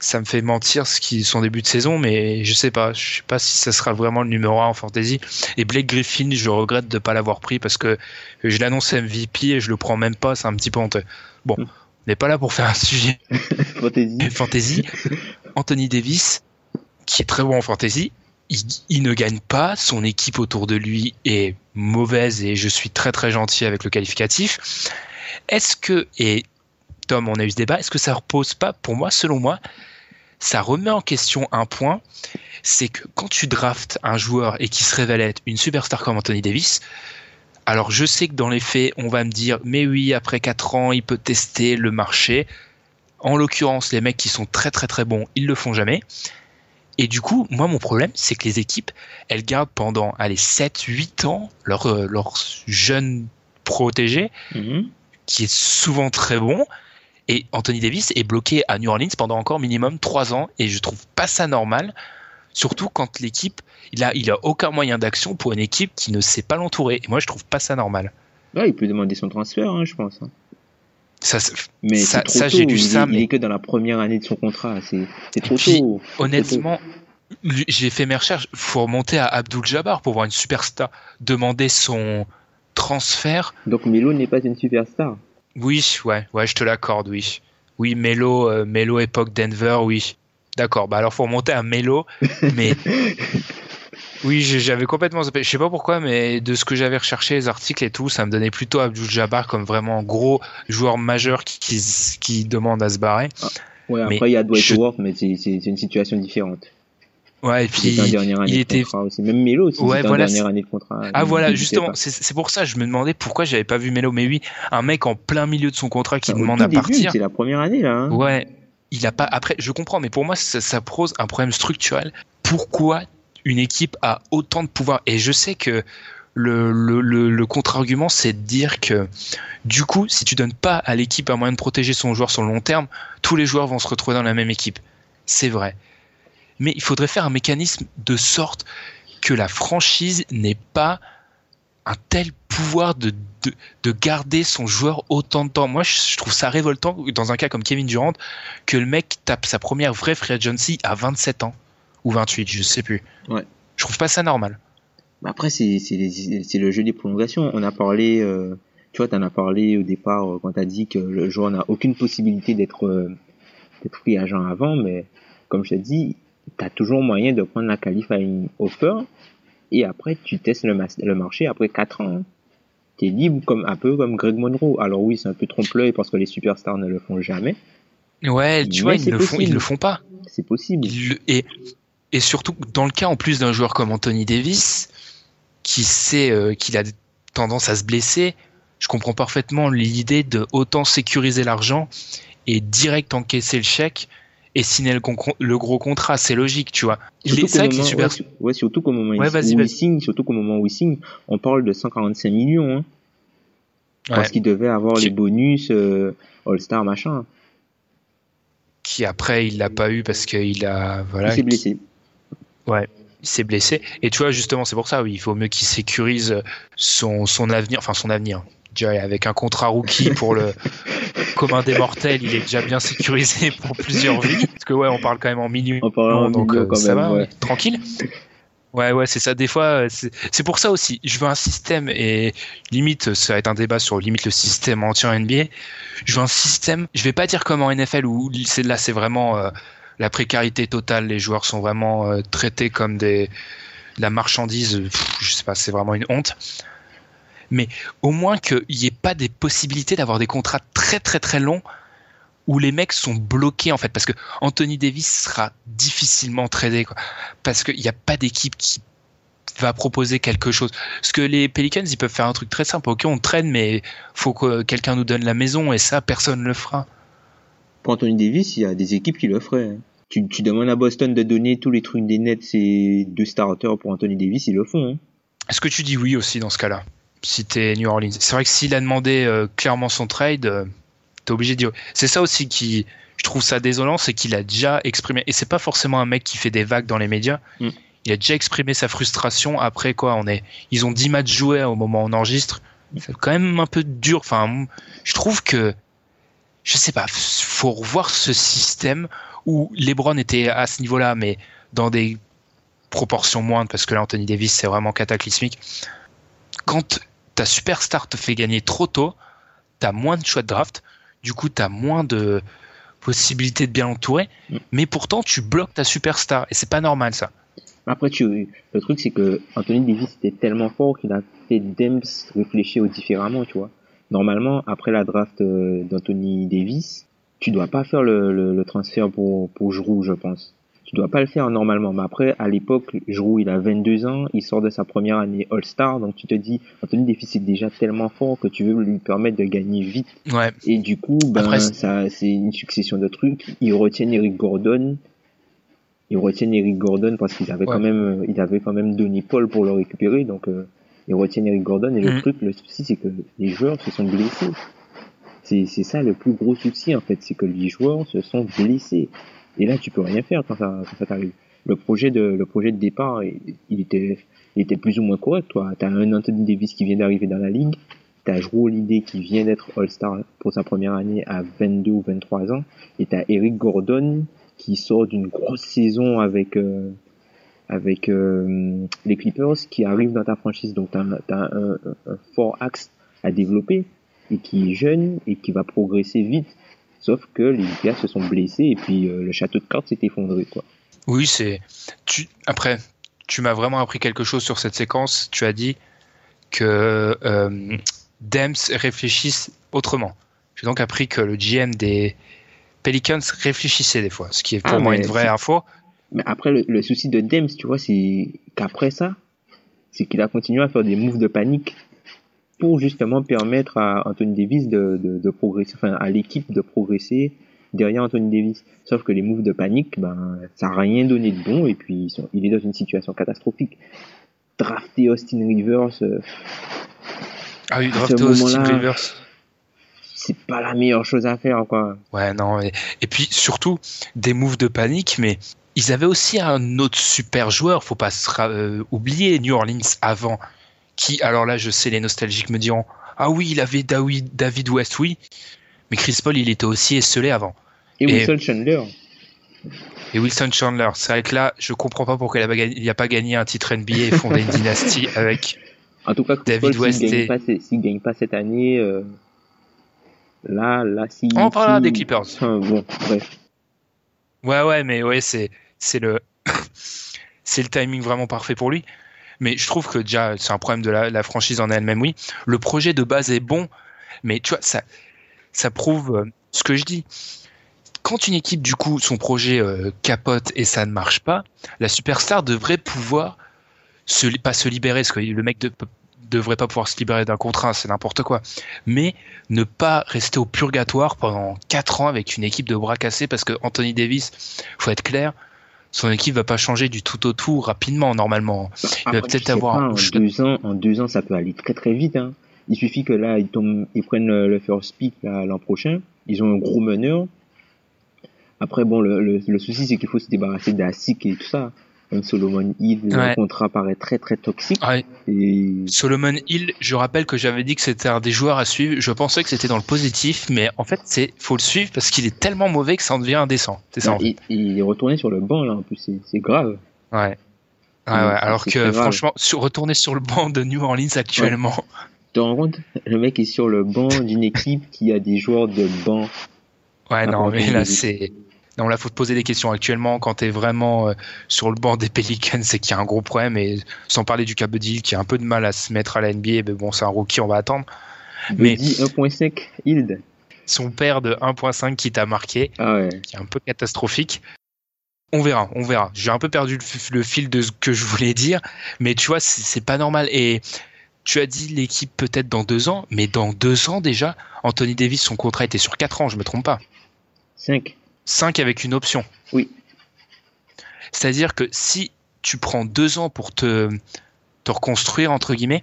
ça me fait mentir ce qui son début de saison, mais je sais pas, je sais pas si ça sera vraiment le numéro 1 en fantasy. Et Blake Griffin, je regrette de pas l'avoir pris parce que je l'annonce MVP et je le prends même pas, c'est un petit peu honteux. Bon, hmm n'est pas là pour faire un sujet fantasy. fantasy. Anthony Davis, qui est très bon en fantasy, il, ne gagne pas, son équipe autour de lui est mauvaise et je suis très très gentil avec le qualificatif. Est-ce que, et Tom, on a eu ce débat, est-ce que ça repose pas, pour moi, selon moi, ça remet en question un point, c'est que quand tu draftes un joueur et qui se révèle être une superstar comme Anthony Davis, alors je sais que dans les faits, on va me dire, mais oui, après 4 ans, il peut tester le marché. En l'occurrence, les mecs qui sont très très très bons, ils le font jamais. Et du coup, moi, mon problème, c'est que les équipes, elles gardent pendant allez, 7, 8 ans leur, euh, leur jeune protégé, mhm. qui est souvent très bon. Et Anthony Davis est bloqué à New Orleans pendant encore minimum 3 ans. Et je trouve pas ça normal. Surtout quand l'équipe, il a, il a aucun moyen d'action pour une équipe qui ne sait pas l'entourer. Et moi, je trouve pas ça normal. Ouais, il peut demander son transfert, hein, je pense. Hein. Ça, mais ça, j'ai dû ça. Il est que dans la première année de son contrat. C'est trop tôt. Honnêtement, j'ai fait mes recherches. Faut remonter à Abdul Jabbar pour voir une superstar demander son transfert. Donc Melo n'est pas une superstar. Oui, ouais, ouais, je te l'accorde, oui. Oui, Melo, euh, Melo époque Denver, oui. D'accord, bah alors faut remonter à Melo, mais oui, j'avais complètement Je sais pas pourquoi, mais de ce que j'avais recherché, les articles et tout, ça me donnait plutôt Abdul Jabbar comme vraiment gros joueur majeur qui, qui, demande à se barrer. Ah, ouais, après il y a Dwight Howard, mais c'est une situation différente. Ouais, et puis il était aussi. même Melo aussi, ouais, voilà, dernière année de contrat. Ah voilà, justement, c'est pour ça je me demandais pourquoi j'avais pas vu Melo, mais oui, un mec en plein milieu de son contrat qui demande à partir. C'est la première année là. Hein. Ouais, il a pas. Après, je comprends, mais pour moi, ça, pose un problème structurel. Pourquoi une équipe a autant de pouvoir? Et je sais que le, le, contre-argument, c'est de dire que du coup, si tu donnes pas à l'équipe un moyen de protéger son joueur sur le long terme, tous les joueurs vont se retrouver dans la même équipe. C'est vrai. Mais il faudrait faire un mécanisme de sorte que la franchise n'ait pas un tel pouvoir de, de, de, garder son joueur autant de temps. Moi, je, trouve ça révoltant dans un cas comme Kevin Durant que le mec tape sa première vraie free agency à 27 ans ou 28, je sais plus. Ouais. Je trouve pas ça normal. Après, c'est le jeu des prolongations. On a parlé, euh, tu vois, tu en as parlé au départ euh, quand tu as dit que le joueur n'a aucune possibilité d'être euh, free agent avant, mais comme je t'ai dit, tu as toujours moyen de prendre la qualifying offer et après tu testes le, le marché après 4 ans. Tu es libre comme un peu comme Greg Monroe. Alors oui, c'est un peu trompe-l'œil parce que les superstars ne le font jamais. Ouais, tu vois, ils le, font, ils le font pas. C'est possible. et, et surtout, dans le cas en plus d'un joueur comme Anthony Davis, qui sait euh, qu'il a tendance à se blesser, je comprends parfaitement l'idée de autant sécuriser l'argent et direct encaisser le chèque et signer le, le gros contrat, c'est logique, tu vois. Surtout qu'au moment, super... ouais, ouais, surtout qu'au moment ouais, où il signe, surtout qu'au moment où il signe, on parle de 145 millions, hein, parce qu'il devait avoir les bonus euh, All-Star machin. Qui après il l'a pas eu parce qu'il a voilà. Il s'est blessé. Ouais, il s'est blessé. Et tu vois justement c'est pour ça, oui, il faut mieux qu'il sécurise son son avenir, enfin son avenir. Avec un contrat rookie pour le commun des mortels, il est déjà bien sécurisé pour plusieurs vies. Parce que ouais, on parle quand même en millions. On parle en donc euh, quand ça même, va, ouais. tranquille. Ouais, ouais, c'est ça. Des fois, c'est pour ça aussi. Je veux un système et limite, ça va être un débat sur limite le système entier en NBA. Je veux un système. Je vais pas dire comme en NFL où là, c'est vraiment euh, la précarité totale. Les joueurs sont vraiment euh, traités comme des la marchandise. Pff, je sais pas, c'est vraiment une honte mais au moins qu'il n'y ait pas des possibilités d'avoir des contrats très très très longs où les mecs sont bloqués en fait parce que Anthony Davis sera difficilement tradé quoi parce qu'il n'y a pas d'équipe qui va proposer quelque chose. Parce que les Pelicans, ils peuvent faire un truc très simple. Ok, on traîne, mais faut que quelqu'un nous donne la maison et ça, personne ne le fera. Pour Anthony Davis, il y a des équipes qui le feraient. Hein. Tu, tu, demandes à Boston de donner tous les trucs des Nets et deux starters pour Anthony Davis, ils le font. Hein. Est-ce que tu dis oui aussi dans ce cas-là? Si t'es New Orleans. C'est vrai que s'il a demandé euh, clairement son trade, euh, t'es obligé de dire. C'est ça aussi qui, je trouve ça désolant, c'est qu'il a déjà exprimé. Et c'est pas forcément un mec qui fait des vagues dans les médias. Mm. Il a déjà exprimé sa frustration. Après quoi, on est, ils ont 10 matchs joués au moment où on enregistre. C'est quand même un peu dur. Enfin, je trouve que, je sais pas, faut revoir ce système où LeBron était à ce niveau-là, mais dans des proportions moindres parce que là, Anthony Davis, c'est vraiment cataclysmique. Quand ta superstar te fait gagner trop tôt, t'as moins de choix de draft, du coup t'as moins de possibilités de bien l'entourer, Mm. mais pourtant tu bloques ta superstar et c'est pas normal ça. Après, tu, le truc, c'est que Anthony Davis était tellement fort qu'il a fait Dems réfléchir différemment, tu vois. Normalement, après la draft euh, d'Anthony Davis, tu dois pas faire le, le, le transfert pour, pour Giroud, je pense. Tu dois pas le faire normalement. Mais après, à l'époque, Giroud, il a 22 ans, il sort de sa première année All-Star, donc tu te dis, Anthony Davis est déjà tellement fort que tu veux lui permettre de gagner vite. Ouais. Et du coup, ben, Après, ça, c'est une succession de trucs. Ils retiennent Eric Gordon. Ils retiennent Eric Gordon parce qu'ils avaient Ouais. quand même, ils avaient quand même donné Paul pour le récupérer, donc euh, ils retiennent Eric Gordon. Et le Mhm. truc, le souci, c'est que les joueurs se sont blessés. C'est, c'est ça le plus gros souci en fait, c'est que les joueurs se sont blessés. Et là, tu peux rien faire quand ça, quand t'arrive. Le projet de, le projet de départ, il, était, il était plus ou moins correct. Toi, t'as un Anthony Davis qui vient d'arriver dans la ligue, t'as Drew Holiday qui vient d'être All-Star pour sa première année à 22 ou 23 ans, et t'as Eric Gordon qui sort d'une grosse saison avec euh, avec euh, les Clippers qui arrive dans ta franchise. Donc t'as as un, un, un fort axe à développer et qui est jeune et qui va progresser vite. Sauf que les gars se sont blessés et puis euh, le château de cartes s'est effondré quoi. Oui, c'est. Tu... Après, tu m'as vraiment appris quelque chose sur cette séquence. Tu as dit que euh, Dems réfléchissent autrement. J'ai donc appris que le GM des Pelicans réfléchissait des fois, ce qui est pour Ah, moi une vraie info. Mais après, le, le souci de Dems, tu vois, c'est qu'après ça, c'est qu'il a continué à faire des moves de panique pour justement permettre à Anthony Davis de, de, de progresser, enfin à l'équipe de progresser derrière Anthony Davis. Sauf que les moves de panique, ben, ça n'a rien donné de bon et puis ils sont, il est dans une situation catastrophique. Drafter Austin Rivers, euh, Ah oui, drafté Austin Rivers. c'est pas la meilleure chose à faire, quoi. Ouais, non. Et, et puis surtout, des moves de panique, mais ils avaient aussi un autre super joueur, faut pas se euh, oublier, New Orleans avant, qui, alors là, je sais, les nostalgiques me diront, ah oui, il avait David, West, oui, mais Chris Paul, il était aussi esselé avant. Et, Et- Wilson Chandler. Et Wilson Chandler, c'est vrai que là, je comprends pas pourquoi il a pas gagné, un titre NBA et fondé une dynastie avec. En tout cas, Chris David Paul, s'il West gagne et- s'il gagne pas cette année, euh, là, là, si. On parlera si- des Clippers. Enfin, bon, bref. Ouais, ouais, mais ouais, c'est, c'est le, c'est le timing vraiment parfait pour lui. Mais je trouve que déjà, c'est un problème de la, franchise en elle-même, oui. Le projet de base est bon, mais tu vois, ça, ça prouve euh, ce que je dis. Quand une équipe, du coup, son projet euh, capote et ça ne marche pas, la superstar devrait pouvoir se, pas se libérer, parce que le mec de, devrait pas pouvoir se libérer d'un contrat, c'est n'importe quoi, mais ne pas rester au purgatoire pendant 4 ans avec une équipe de bras cassés, parce que Anthony Davis, faut être clair, son équipe va pas changer du tout au tout rapidement, normalement. Il va Après, peut-être avoir pas, en deux ans, en deux ans, ça peut aller très très vite. Hein. Il suffit que là, ils tombent, ils prennent le, first pick l'an prochain. Ils ont un gros meneur. Après, bon, le, le, le souci, c'est qu'il faut se débarrasser d'Asik et tout ça. Même Solomon Hill, le Ouais. contrat paraît très très toxique. Ouais. Et Solomon Hill, je rappelle que j'avais dit que c'était un des joueurs à suivre. Je pensais que c'était dans le positif, mais en fait, c'est faut le suivre parce qu'il est tellement mauvais que ça en devient indécent. C'est ça. en bah, il, il est retourné sur le banc là, en plus, c'est grave. Ouais. Alors que franchement, sur, retourner sur le banc de New Orleans actuellement, Tu te rends compte Le mec est sur le banc d'une équipe qui a des joueurs de banc. Ouais, Ah, non, mais là, c'est. Non, là, faut te poser des questions. Actuellement, quand t'es vraiment euh, sur le banc des Pelicans, c'est qu'il y a un gros problème. Et sans parler du cas Buddy qui a un peu de mal à se mettre à la NBA, mais bon, c'est un rookie, on va attendre. Mais- Buddy 1.5 Hild. Son père de 1.5 qui t'a marqué, Ah ouais. qui est un peu catastrophique. On verra, on verra. J'ai un peu perdu le, le fil de ce que je voulais dire, mais tu vois, c'est c'est pas normal. Et tu as dit l'équipe peut-être dans deux ans, mais dans deux ans déjà, Anthony Davis, son contrat était sur quatre ans, je me trompe pas. 5. 5 avec une option. Oui. C'est-à-dire que si tu prends deux ans pour te, te reconstruire, entre guillemets,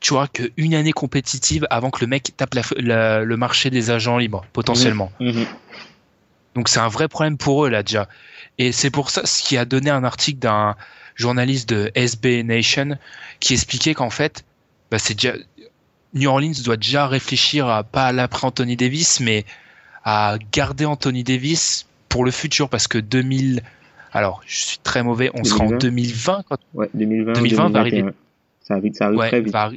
tu auras qu'une année compétitive avant que le mec tape la- la- le marché des agents libres, potentiellement. Mhm. Donc c'est un vrai problème pour eux là déjà. Et c'est pour ça ce qui a donné un article d'un journaliste de SB Nation qui expliquait qu'en fait, bah, c'est déjà New Orleans doit déjà réfléchir à pas à l'après Anthony Davis, mais à garder Anthony Davis pour le futur parce que 2000 alors je suis très mauvais, on sera en 2020. 2020 quand Ouais, 2020, 2020 va arriver. 2021. Ça arrive, ça arrive ouais, très vite. va,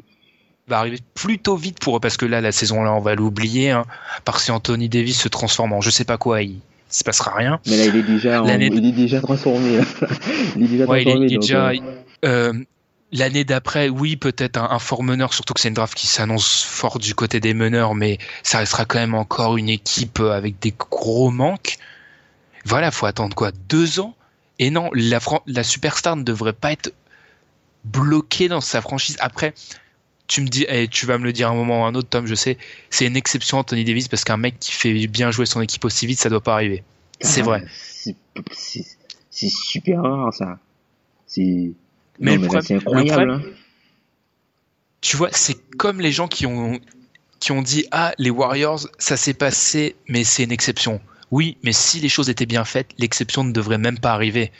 va arriver plutôt vite pour eux parce que là la saison là on va l'oublier hein, parce que si Anthony Davis se transforme en je sais pas quoi, il, se passera rien. Mais là, il est déjà, en- il est déjà transformé. Il est déjà Ouais, il est, transformé. donc, déjà. euh, euh, L'année d'après, oui, peut-être un, un fort meneur, surtout que c'est une draft qui s'annonce fort du côté des meneurs, mais ça restera quand même encore une équipe euh, avec des gros manques. Voilà, faut attendre quoi Deux ans? Et non, la, superstar ne devrait pas être bloquée dans sa franchise. Après, tu me dis, et tu vas me le dire un moment ou un autre, Tom, je sais, c'est une exception Anthony Davis parce qu'un mec qui fait bien jouer son équipe aussi vite, ça doit pas arriver. C'est ah, vrai. c'est super rare, ça. C'est. Mais non, là, c'est le incroyable. problème- tu vois, c'est comme les gens qui ont, qui ont dit Ah, les Warriors, ça s'est passé, mais c'est une exception. Oui, mais si les choses étaient bien faites, l'exception ne devrait même pas arriver.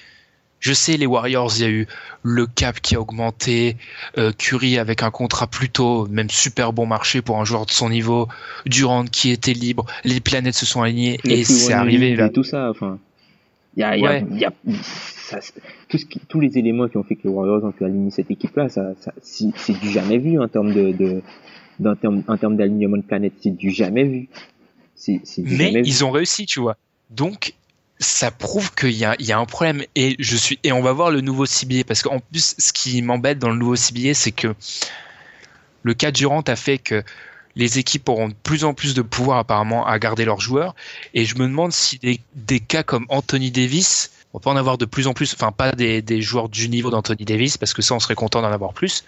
Je sais, les Warriors, il y a eu le cap qui a augmenté, euh, Curry avec un contrat plutôt, même super bon marché pour un joueur de son niveau, Durant qui était libre, les planètes se sont alignées et c'est arrivé là. Et tout ça, enfin. Il y a, y a- ça, c'est- tout ce qui- tous les éléments qui ont fait que les Warriors ont pu aligner cette équipe-là, ça, ça, c'est du jamais vu en termes de, de, d'en termes- en termes d'alignement de planète. C'est du jamais vu. Du mais jamais vu. ils ont réussi, tu vois. Donc, ça prouve qu'il y a, il y a un problème. Et je suis, et on va voir le nouveau ciblier parce qu'en plus, ce qui m'embête dans le nouveau ciblier, c'est que le cas Durant a fait que les équipes auront de plus en plus de pouvoir apparemment à garder leurs joueurs. Et je me demande si des, des cas comme Anthony Davis, on peut en avoir de plus en plus, enfin pas des, joueurs du niveau d'Anthony Davis, parce que ça on serait content d'en avoir plus,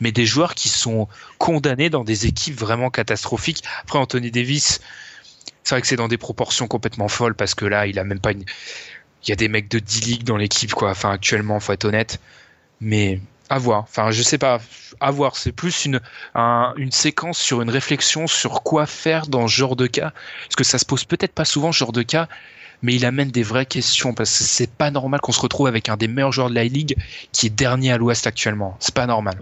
mais des joueurs qui sont condamnés dans des équipes vraiment catastrophiques. Après Anthony Davis, c'est vrai que c'est dans des proportions complètement folles parce que là, il a même pas une. Il y a des mecs de 10 ligues dans l'équipe, quoi. Enfin, actuellement, faut être honnête. Mais à voir. Enfin, je sais pas. À voir. C'est plus une, une séquence sur une réflexion sur quoi faire dans ce genre de cas. Parce que ça se pose peut-être pas souvent, ce genre de cas. Mais il amène des vraies questions parce que c'est pas normal qu'on se retrouve avec un des meilleurs joueurs de la ligue qui est dernier à l'ouest actuellement. C'est pas normal.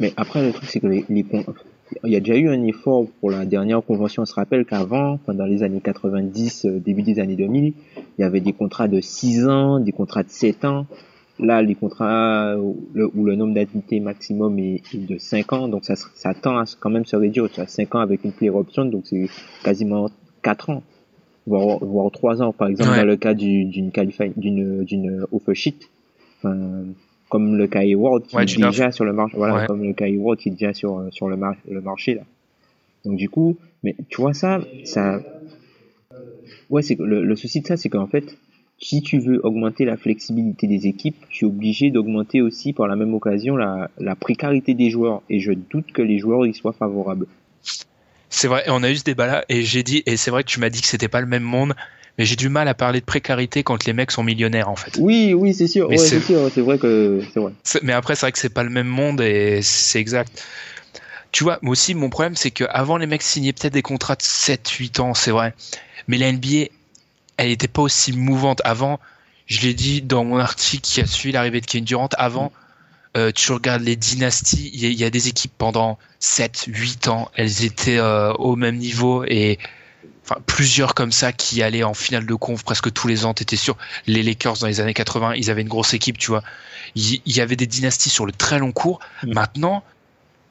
Mais après, le truc, c'est que les, il y a déjà eu un effort pour la dernière convention. On se rappelle qu'avant, pendant les années 90, euh, début des années 2000, il y avait des contrats de 6 ans, des contrats de 7 ans. Là, les contrats où le, nombre d'annuités maximum est, de 5 ans, donc ça, ça tend à quand même se réduire. Tu as 5 ans avec une player option, donc c'est quasiment 4 ans, voire, voire 3 ans, par exemple, dans le cas d'une d'une d'une offer sheet. Enfin, comme le cas World qui est déjà sur le marché voilà comme le cas World qui est déjà sur sur le, le marché là. Donc du coup mais tu vois ça ça ouais c'est le, le souci de ça c'est qu'en fait si tu veux augmenter la flexibilité des équipes tu es obligé d'augmenter aussi par la même occasion la, la précarité des joueurs. Et je doute que les joueurs y soient favorables c'est vrai, on a eu ce débat là et j'ai dit et c'est vrai que tu m'as dit que c'était pas le même monde mais j'ai du mal à parler de précarité quand les mecs sont millionnaires en fait. Oui, oui, c'est sûr, ouais, c'est vrai que c'est vrai. Mais après, c'est vrai que c'est pas le même monde et c'est exact. Tu vois, moi aussi, mon problème, c'est qu'avant, les mecs signaient peut-être des contrats de 7, 8 ans, c'est vrai. Mais la NBA, elle n'était pas aussi mouvante. Avant, je l'ai dit dans mon article qui a suivi l'arrivée de Kevin Durant, avant, euh, tu regardes les dynasties, il y, a des équipes pendant 7, 8 ans, elles étaient euh, au même niveau et enfin plusieurs comme ça qui allaient en finale de conf presque tous les ans. T'étais sûr. Les Lakers dans les années 80, ils avaient une grosse équipe, tu vois. Il y, avait des dynasties sur le très long cours. Mm. Maintenant,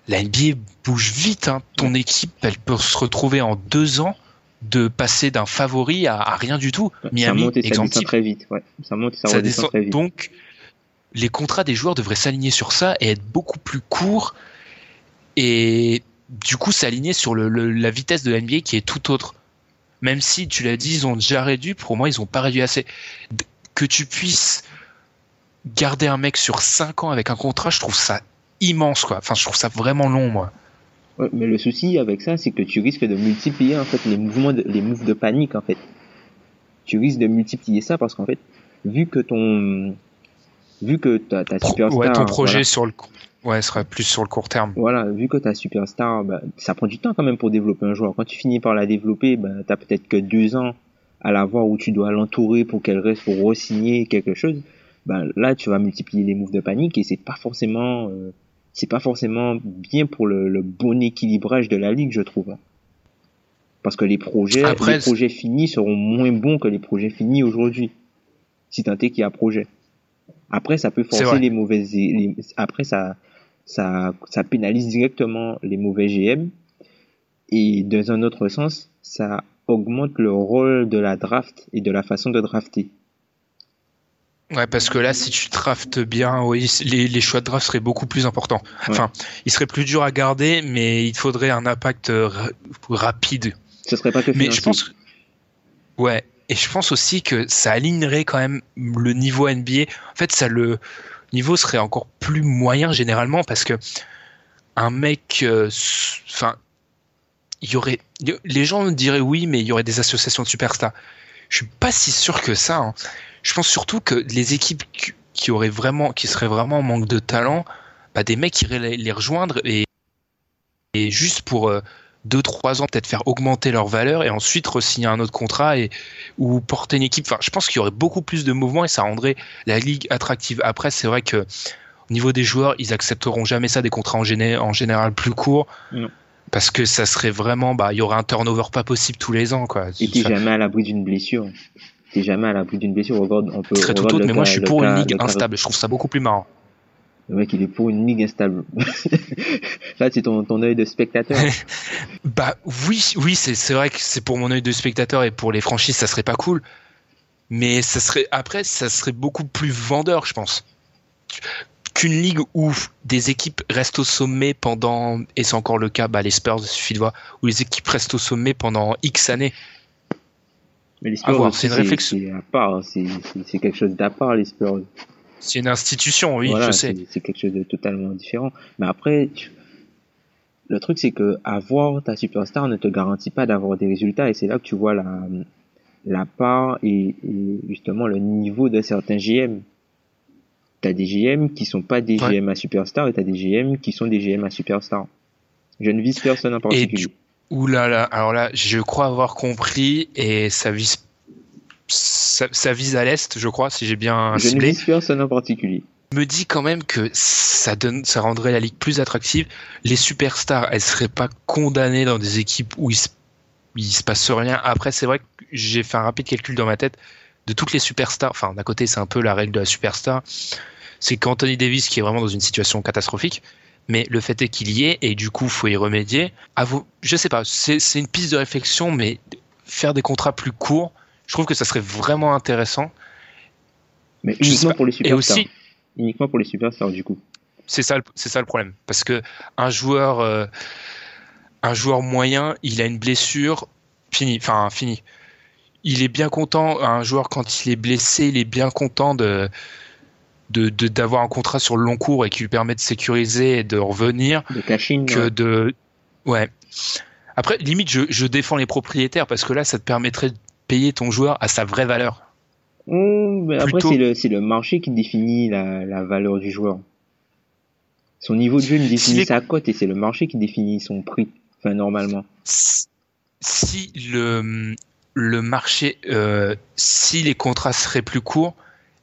la NBA bouge vite. Hein. Ton mm. équipe, elle peut se retrouver en deux ans de passer d'un favori à, rien du tout. Miami, ça monte et ça très vite. Ouais. Ça monte et ça, descend très vite. Donc, les contrats des joueurs devraient s'aligner sur ça et être beaucoup plus courts et du coup s'aligner sur la vitesse de la NBA qui est tout autre même si tu l'as dit, ils ont déjà réduit, pour moi, ils ont pas réduit assez. Que tu puisses garder un mec sur 5 ans avec un contrat, je trouve ça immense, quoi. Enfin, je trouve ça vraiment long, moi. Mais le souci avec ça, c'est que tu risques de multiplier, en fait, les mouvements, de, les de panique, en fait. Tu risques de multiplier ça parce qu'en fait, vu que ton, vu que ta, ta superstar. Ouais, ton projet sur le Ouais, sera plus sur le court terme. Voilà, vu que ta superstar, bah, ça prend du temps quand même pour développer un joueur. Quand tu finis par la développer, bah, t'as peut-être que deux ans à la voir où tu dois l'entourer pour qu'elle reste pour re-signer quelque chose. Bah, là, tu vas multiplier les moves de panique et c'est pas forcément, euh, c'est pas forcément bien pour le, bon équilibrage de la ligue, je trouve. Parce que les projets, les projets finis seront moins bons que les projets finis aujourd'hui. Si tant est qu'il y a projet. Après, ça peut forcer les mauvaises, après, ça, ça, ça pénalise directement les mauvais GM. Et dans un autre sens, ça augmente le rôle de la draft et de la façon de drafter. Ouais, parce que là, si tu draftes bien, oui, les, les choix de draft seraient beaucoup plus importants. Enfin, il serait plus dur à garder, mais il faudrait un impact rapide. Ce serait pas que Mais je pense, ouais, et je pense aussi que ça alignerait quand même le niveau NBA. En fait, ça le, niveau serait encore plus moyen généralement parce que un mec, euh, enfin, il y aurait, les gens diraient oui, mais il y aurait des associations de superstars. Je suis pas si sûr que ça. Hein. Je pense surtout que les équipes qui auraient vraiment, qui seraient vraiment en manque de talent, bah, des mecs iraient les rejoindre et, juste pour euh, deux trois ans peut-être faire augmenter leur valeur et ensuite re-signer un autre contrat et ou porter une équipe. Enfin, je pense qu'il y aurait beaucoup plus de mouvements et ça rendrait la ligue attractive. Après, c'est vrai que au niveau des joueurs, ils accepteront jamais ça des contrats en, en général plus courts. Parce que ça serait vraiment, bah, il y aurait un turnover pas possible tous les ans, quoi. Et t'es jamais à l'abri d'une blessure. T'es jamais à l'abri d'une blessure. on peut. Très tout autre, mais moi, je suis pour une ligue instable. Je trouve ça beaucoup plus marrant. Le mec, il est pour une ligue instable. Là, c'est ton, ton œil de spectateur. bah oui, oui, c'est, vrai que c'est pour mon œil de spectateur et pour les franchises, ça serait pas cool. Mais ça serait après, ça serait beaucoup plus vendeur, je pense. Qu'une ligue où des équipes restent au sommet pendant, et c'est encore le cas, bah, les Spurs, il suffit de voir, où les équipes restent au sommet pendant X années. Mais les Spurs, c'est une réflexion. C'est, c'est quelque chose d'à part, les Spurs. C'est une institution, oui, je sais. C'est quelque chose de totalement différent. Mais après, le truc, c'est que avoir ta superstar ne te garantit pas d'avoir des résultats, et c'est là que tu vois la, la part et, et justement le niveau de certains GM. T'as des GM qui sont pas des Ouais. GM à superstar, et t'as des GM qui sont des GM à superstar. Je ne vise personne en particulier. du- Ouh là là, alors là, je crois avoir compris et ça vise, ça, ça vise à l'est, je crois, si j'ai bien Je ne ciblé. vise personne en particulier. me dit quand même que ça donne, ça rendrait la ligue plus attractive. Les superstars, elles seraient pas condamnées dans des équipes où il se, il se passe rien. Après, c'est vrai que j'ai fait un rapide calcul dans ma tête de toutes les superstars. Enfin, d'un côté, c'est un peu la règle de la superstar. C'est qu'Anthony Davis qui est vraiment dans une situation catastrophique. Mais le fait est qu'il y est et du coup, faut y remédier. À vous, je sais pas, c'est une piste de réflexion, mais faire des contrats plus courts, je trouve que ça serait vraiment intéressant. Mais uniquement pour les Et superstars. aussi, Uniquement pour les superstars, du coup. C'est ça, le- c'est ça le problème. Parce que un joueur, euh, un joueur moyen, il a une blessure, fini, enfin fini. Il est bien content. Un joueur quand il est blessé, il est bien content de d'avoir un contrat sur le long cours et qui lui permet de sécuriser et de revenir De cachine. que de ouais. Après, limite, je, je défends les propriétaires parce que là, ça te permettrait de payer ton joueur à sa vraie valeur. Oh, mais après, c'est le, marché qui définit la, la valeur du joueur. Son niveau de jeu définit les- sa cote et c'est le marché qui définit son prix. Enfin, normalement. si si le, le marché, euh, si les contrats seraient plus courts,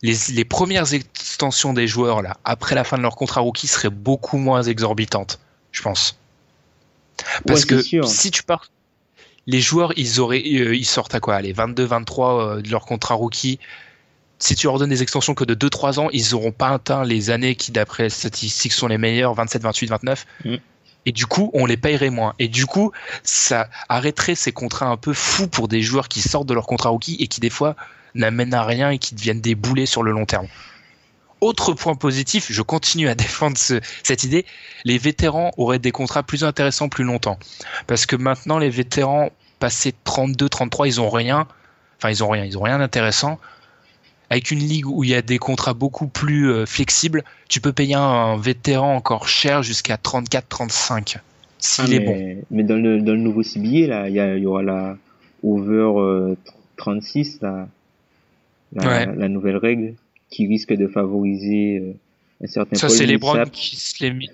les, les premières extensions des joueurs là, après la fin de leur contrat rookie, seraient beaucoup moins exorbitantes, je pense. Parce Ouais, que sûr. si tu pars, les joueurs, ils auraient, euh, ils sortent à quoi Allez, 22, 23 euh, de leur contrat rookie. Si tu leur donnes des extensions que de 2-3 ans, ils n'auront pas atteint les années qui, d'après les statistiques, sont les meilleures, 27, 28, 29. Mm. Et du coup, on les payerait moins. Et du coup, ça arrêterait ces contrats un peu fous pour des joueurs qui sortent de leur contrat rookie et qui, des fois, n'amènent à rien et qui deviennent des boulets sur le long terme. Autre point positif, je continue à défendre ce- cette idée, les vétérans auraient des contrats plus intéressants plus longtemps. Parce que maintenant, les vétérans, passés 32, 33, ils ont rien. Enfin, ils ont rien, ils ont rien d'intéressant. Avec une ligue où il y a des contrats beaucoup plus euh, flexibles, tu peux payer un vétéran encore cher jusqu'à 34, 35. S'il Ah, est mais, bon. mais dans le, dans le nouveau CBA, là, il y, aura la over euh, 36, la, la, Ouais. la nouvelle règle qui risque de favoriser euh, un certain Ça, c'est les. Browns qui se les mis-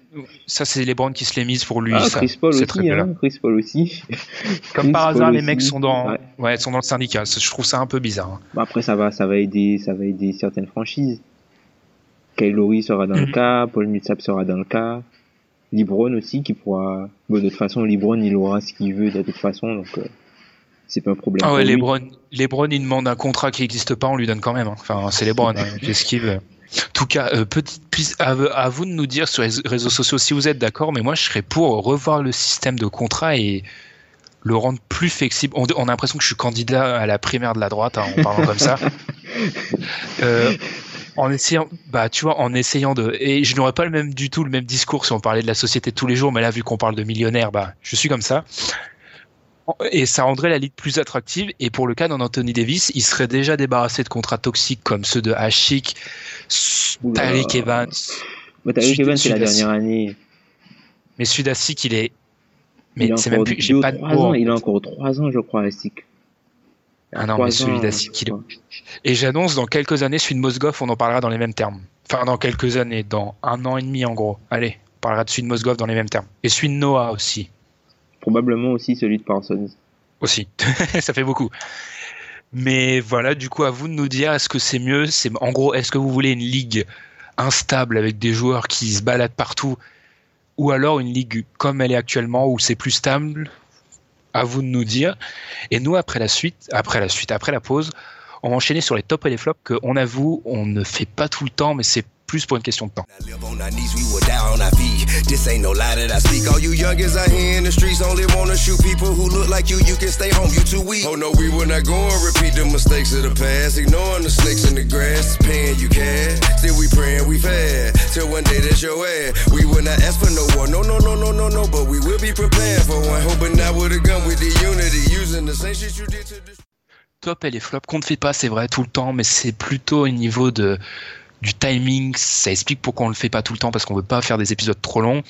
Ça, c'est les Browns qui se les misent pour lui. Ah, ça, Chris Paul aussi, hein, Chris Paul aussi. Comme Chris par Paul hasard, les mecs sont dans, Ouais. ouais, sont dans le syndicat. Je trouve ça un peu bizarre. hein. Après, ça va, ça va aider, ça va aider certaines franchises. Kyle Lowry sera dans le Mhm. cas, Paul Millsap sera dans le cas. Libron aussi, qui pourra, bon, de toute façon, Libron, il aura ce qu'il veut de toute façon, donc, euh, c'est pas un problème. Ah ouais, les Browns, ils demandent un contrat qui n'existe pas, on lui donne quand même. hein. Enfin, c'est les hein. qu'est-ce qu'ils veulent. En tout cas, euh, petite piste, à, à vous de nous dire sur les réseaux sociaux si vous êtes d'accord, mais moi je serais pour revoir le système de contrat et le rendre plus flexible. On, on a l'impression que je suis candidat à la primaire de la droite hein, en parlant comme ça. Euh, en essayant, bah tu vois, en essayant de, et je n'aurais pas le même du tout le même discours si on parlait de la société de tous les jours, mais là vu qu'on parle de millionnaires, bah je suis comme ça. Et ça rendrait la ligue plus attractive. Et pour le cas d'un Anthony Davis, il serait déjà débarrassé de contrats toxiques comme ceux de Hashik, Oula. Tariq Evans. Mais Tariq Evans, c'est la dernière année. Mais Sudasik, il est. Mais il a c'est même encore plus. J'ai pas de ans, il a encore trois ans, je crois, Astic. Ah non, mais celui d'Asik, il est. Et j'annonce dans quelques années, celui de Mosgov, on en parlera dans les mêmes termes. Enfin, dans quelques années, dans un an et demi en gros. Allez, on parlera de celui de Mosgov dans les mêmes termes. Et celui de Noah aussi. Probablement aussi celui de Parsons. Aussi. ça fait beaucoup. Mais voilà, du coup, à vous de nous dire, est-ce que c'est mieux C'est En gros, est-ce que vous voulez une ligue instable avec des joueurs qui se baladent partout ou alors une ligue comme elle est actuellement où c'est plus stable? À vous de nous dire. Et nous, après la suite, après la suite, après la pause, on va enchaîner sur les tops et les flops que, on avoue, on ne fait pas tout le temps, mais c'est plus pour une question de temps. I live on our knees, we were down on our feet. This ain't no lie that I speak. All you youngins out here in the streets only wanna shoot people who look like you. You can stay home, you too weak. Oh no, we will not go and repeat the mistakes of the past. Ignoring the snakes in the grass, paying you cash. Still we praying we fair. Till one day that's your ass. We will not ask for no one. No, no, no, no, no, no. But we will be prepared for one. Hoping not with a gun, with the unity. Using the same shit you did to this. top et les flops qu'on ne fait pas, c'est vrai, tout le temps, mais c'est plutôt au niveau de, du timing. Ça explique pourquoi on le fait pas tout le temps, parce qu'on veut pas faire des épisodes trop longs.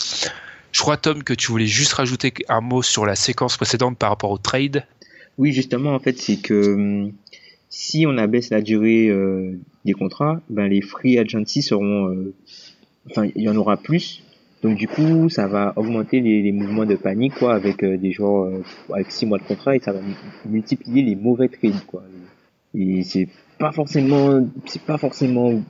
Je crois, Tom, que tu voulais juste rajouter un mot sur la séquence précédente par rapport au trade. Oui, justement, en fait, c'est que hum, si on abaisse la durée euh, des contrats, ben les free agency seront, euh, enfin, il y en aura plus. Donc du coup, ça va augmenter les, mouvements de panique, quoi, avec euh, des euh, avec six mois de contrat et ça va multiplier les mauvais trades, quoi. Et c'est pas forcément, c'est pas forcément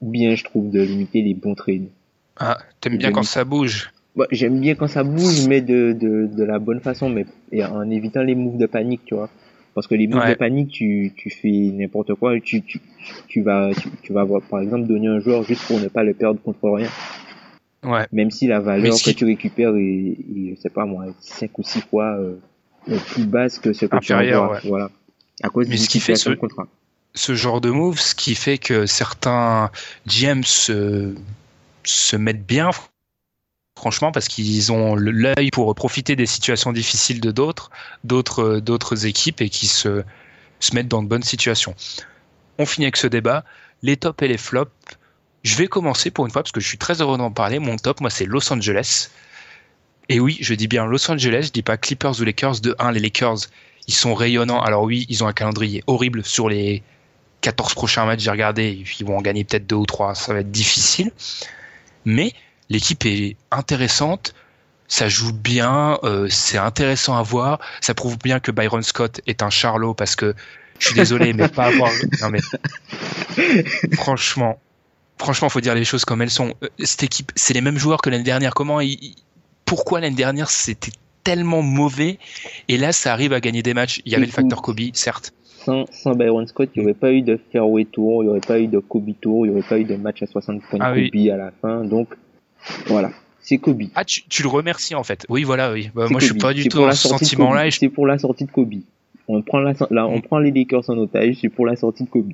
bien, je trouve, de limiter les bons trades. Ah, t'aimes bien quand ça bouge. Bah, j'aime bien quand ça bouge, mais de, de, de la bonne façon, mais et en évitant les moves de panique, tu vois. Parce que les moves Ouais. de panique, tu, tu fais n'importe quoi, tu, tu, tu vas, tu, tu vas avoir, par exemple, donner un joueur juste pour ne pas le perdre contre rien. Ouais. Même si la valeur que tu récupères est, est, je sais pas moi, 5 ou 6 fois euh, plus basse que ce que tu Inférieure, envoies. ouais. Voilà. À cause Mais ce qui fait ce- contrat. Ce genre de move, ce qui fait que certains GM se, mettent bien, franchement, parce qu'ils ont l'œil pour profiter des situations difficiles de d'autres, équipes et qui se, se mettent dans de bonnes situations. On finit avec ce débat. Les tops et les flops. Je vais commencer pour une fois parce que je suis très heureux d'en parler. Mon top, moi, c'est Los Angeles. Et oui, je dis bien Los Angeles, je dis pas Clippers ou Lakers. De 1, les Lakers, ils sont rayonnants. Alors oui, ils ont un calendrier horrible sur les 14 prochains matchs, j'ai regardé, ils vont en gagner peut-être deux ou trois, ça va être difficile. Mais l'équipe est intéressante, ça joue bien, euh, c'est intéressant à voir. Ça prouve bien que Byron Scott est un charlot parce que je suis désolé, mais pas avoir. Non mais franchement, franchement, faut dire les choses comme elles sont. Euh, Cette équipe, c'est les mêmes joueurs que l'année dernière. Comment ils- Pourquoi l'année dernière c'était tellement mauvais? Et là ça arrive à gagner des matchs. Il y avait le facteur Kobe, certes. Sans, sans Byron Scott, il n'y aurait pas eu de fairway tour, il n'y aurait pas eu de Kobe tour, il n'y aurait pas eu de match à 60 points de Ah Kobe oui. à la fin. Donc, voilà. C'est Kobe. Ah, tu, tu le remercies en fait. Oui, voilà, oui. Bah, moi, je suis Kobe. pas du tout dans ce sentiment-là. Kobe. et je- C'est pour la sortie de Kobe. On prend, la, là, on Mm. prend les Lakers en otage, c'est pour la sortie de Kobe.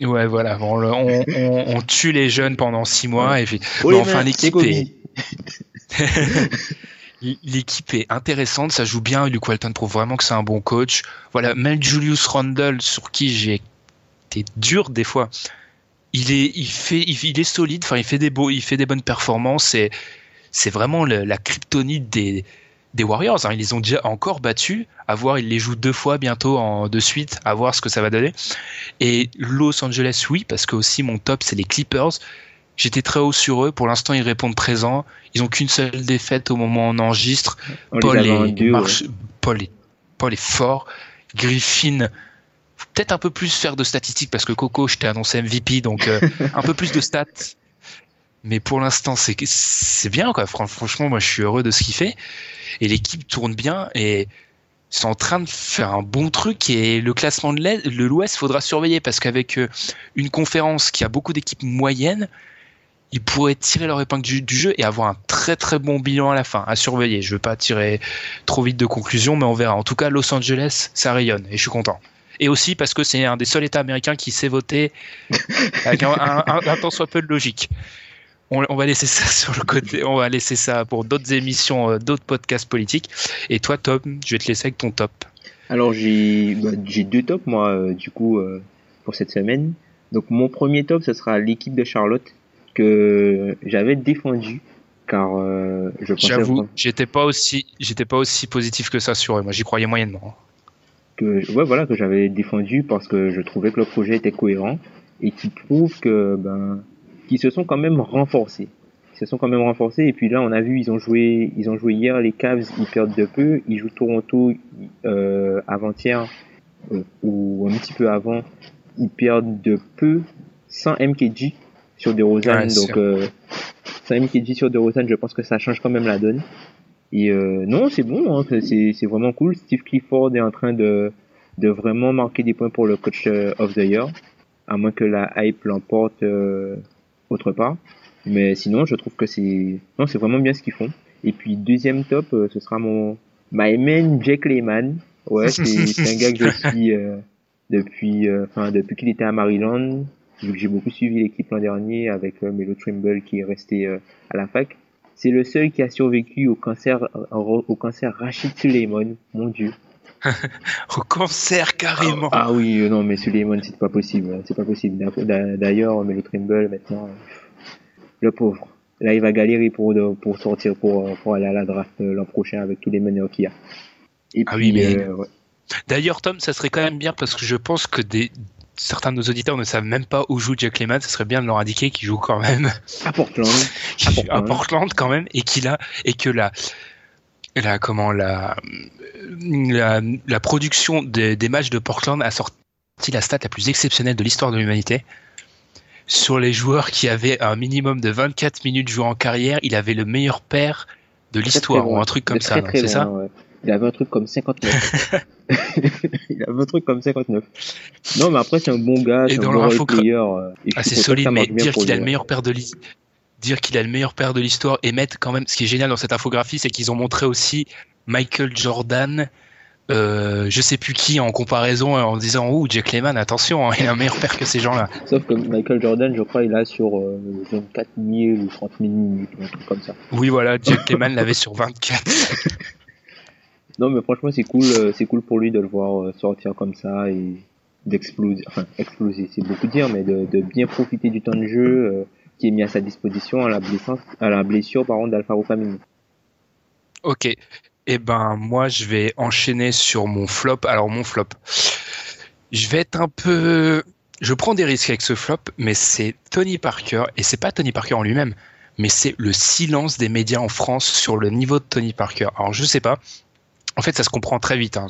Ouais, voilà. Bon, le- on, on- on tue les jeunes pendant six mois et puis. Mais les enfin, l'équipe Kobe. est. L'équipe est intéressante, ça joue bien. Luke Walton prouve vraiment que c'est un bon coach. Voilà, même Julius Randle, sur qui j'ai été dur des fois, il est, il fait, il, est solide. Enfin, il fait des beaux, il fait des bonnes performances. C'est vraiment la kryptonite des, des Warriors. hein. Ils les ont déjà encore battus. À voir, ils les jouent deux fois bientôt en de suite. À voir ce que ça va donner. Et Los Angeles, oui, parce que aussi mon top, c'est les Clippers. J'étais très haut sur eux. Pour l'instant, ils répondent présent. Ils ont qu'une seule défaite au moment où on enregistre. On Paul est, marche- Paul est, Paul est fort. Griffin, peut-être un peu plus faire de statistiques parce que Coco, je t'ai annoncé MVP, donc euh, un peu plus de stats. Mais pour l'instant, c'est c'est bien quoi. Fran- Franchement, moi, je suis heureux de ce qu'il fait. Et l'équipe tourne bien et ils sont en train de faire un bon truc. Et le classement de l'Ouest, faudra surveiller parce qu'avec euh, une conférence qui a beaucoup d'équipes moyennes, ils pourraient tirer leur épingle du, du jeu et avoir un très très bon bilan à la fin à surveiller. Je veux pas tirer trop vite de conclusion, mais on verra. En tout cas, Los Angeles, ça rayonne et je suis content. Et aussi parce que c'est un des seuls États américains qui sait voter avec un, un, un- un tant soit peu de logique. On, on va laisser ça sur le côté, on va laisser ça pour d'autres émissions, euh, d'autres podcasts politiques. Et toi, Tom, je vais te laisser avec ton top. Alors j'ai bah, j'ai deux tops moi euh, du coup euh, pour cette semaine. Donc mon premier top ce sera l'équipe de Charlotte que j'avais défendu car euh, je pensais J'avoue, vraiment j'étais pas aussi, j'étais pas aussi positif que ça sur eux. Moi, j'y croyais moyennement. que ouais voilà que j'avais défendu parce que je trouvais que le projet était cohérent et qui prouve que ben qu'ils se sont quand même renforcés. Ils se sont quand même renforcés et puis là on a vu ils ont joué ils ont joué hier les Cavs ils perdent de peu ils jouent Toronto euh, avant-hier euh, ou un petit peu avant ils perdent de peu sans MKG sur des Ouais, donc euh, sans MKG sur des je pense que ça change quand même la donne et euh, non, c'est bon, hein, c'est c'est vraiment cool. Steve Clifford est en train de de vraiment marquer des points pour le coach euh, of the year, à moins que la hype l'emporte euh, autre part. Mais sinon, je trouve que c'est non, c'est vraiment bien ce qu'ils font. Et puis deuxième top, euh, ce sera mon my man Jack Lehman. Ouais, c'est c'est un gars que je suis euh, depuis euh, enfin depuis qu'il était à Maryland. J'ai beaucoup suivi l'équipe l'an dernier avec euh, Melo Trimble qui est resté euh, à la fac. C'est le seul qui a survécu au cancer, au, au cancer Rachid Suleiman, mon dieu. Au cancer, carrément. Ah oui, euh, non, mais Suleiman, c'est pas possible, c'est pas possible. D'a- d'a- D'ailleurs, Melo Trimble, maintenant, euh, le pauvre. là, il va galérer pour, pour sortir, pour, pour aller à la draft euh, l'an prochain avec tous les meneurs qu'il y a. Et Ah oui, mais- euh, ouais. D'ailleurs, Tom, ça serait quand même bien parce que je pense que des certains de nos auditeurs ne savent même pas où joue Jack Lehman. Ce serait bien de leur indiquer qu'il joue quand même à Portland. à Portland. Quand même et qu'il a et que la la comment la la, la production des, des matchs de Portland a sorti la stat la plus exceptionnelle de l'histoire de l'humanité. Sur les joueurs qui avaient un minimum de 24 minutes jouées en carrière, il avait le meilleur père de l'histoire ou un truc comme très, ça, c'est ça ouais. Il avait un truc comme 59. il avait un truc comme 59. Non, mais après, c'est un bon gars, Et c'est un dans bon player. euh, Ah, c'est solide, mais dire qu'il a le meilleur père de l'histoire, dire qu'il a le meilleur père de l'histoire et mettre quand même, ce qui est génial dans cette infographie, c'est qu'ils ont montré aussi Michael Jordan, euh, je sais plus qui en comparaison en disant ouh Jack Lehman, attention, hein, il a un meilleur père que ces gens-là. Sauf que Michael Jordan, je crois, il a sur euh, 24 000 ou 30 000 minutes, ou un truc comme ça. Oui, voilà, Jack Lehman l'avait sur 24. Non, mais franchement, c'est cool, euh, c'est cool pour lui de le voir euh, sortir comme ça et d'exploser, enfin, exploser, c'est beaucoup dire, mais de, bien profiter du temps de jeu euh, qui est mis à sa disposition à la blessure, à par contre, d'Alfaro. Ok. Eh ben, moi, je vais enchaîner sur mon flop. Alors, mon flop. Je vais être un peu. Je prends des risques avec ce flop, mais c'est Tony Parker, et c'est pas Tony Parker en lui-même, mais c'est le silence des médias en France sur le niveau de Tony Parker. Alors, je sais pas. En fait, ça se comprend très vite. Hein.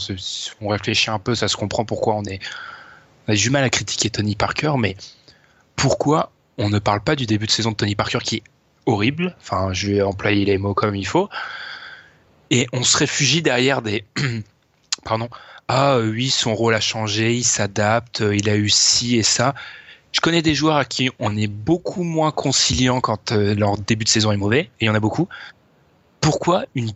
On réfléchit un peu, ça se comprend pourquoi on est. On a du mal à critiquer Tony Parker, mais pourquoi on ne parle pas du début de saison de Tony Parker qui est horrible? Enfin, je vais employer les mots comme il faut et on se réfugie derrière des pardon ah euh, oui son rôle a changé il s'adapte euh, il a eu ci et ça je connais des joueurs à qui on est beaucoup moins conciliant quand euh, leur début de saison est mauvais et il y en a beaucoup pourquoi une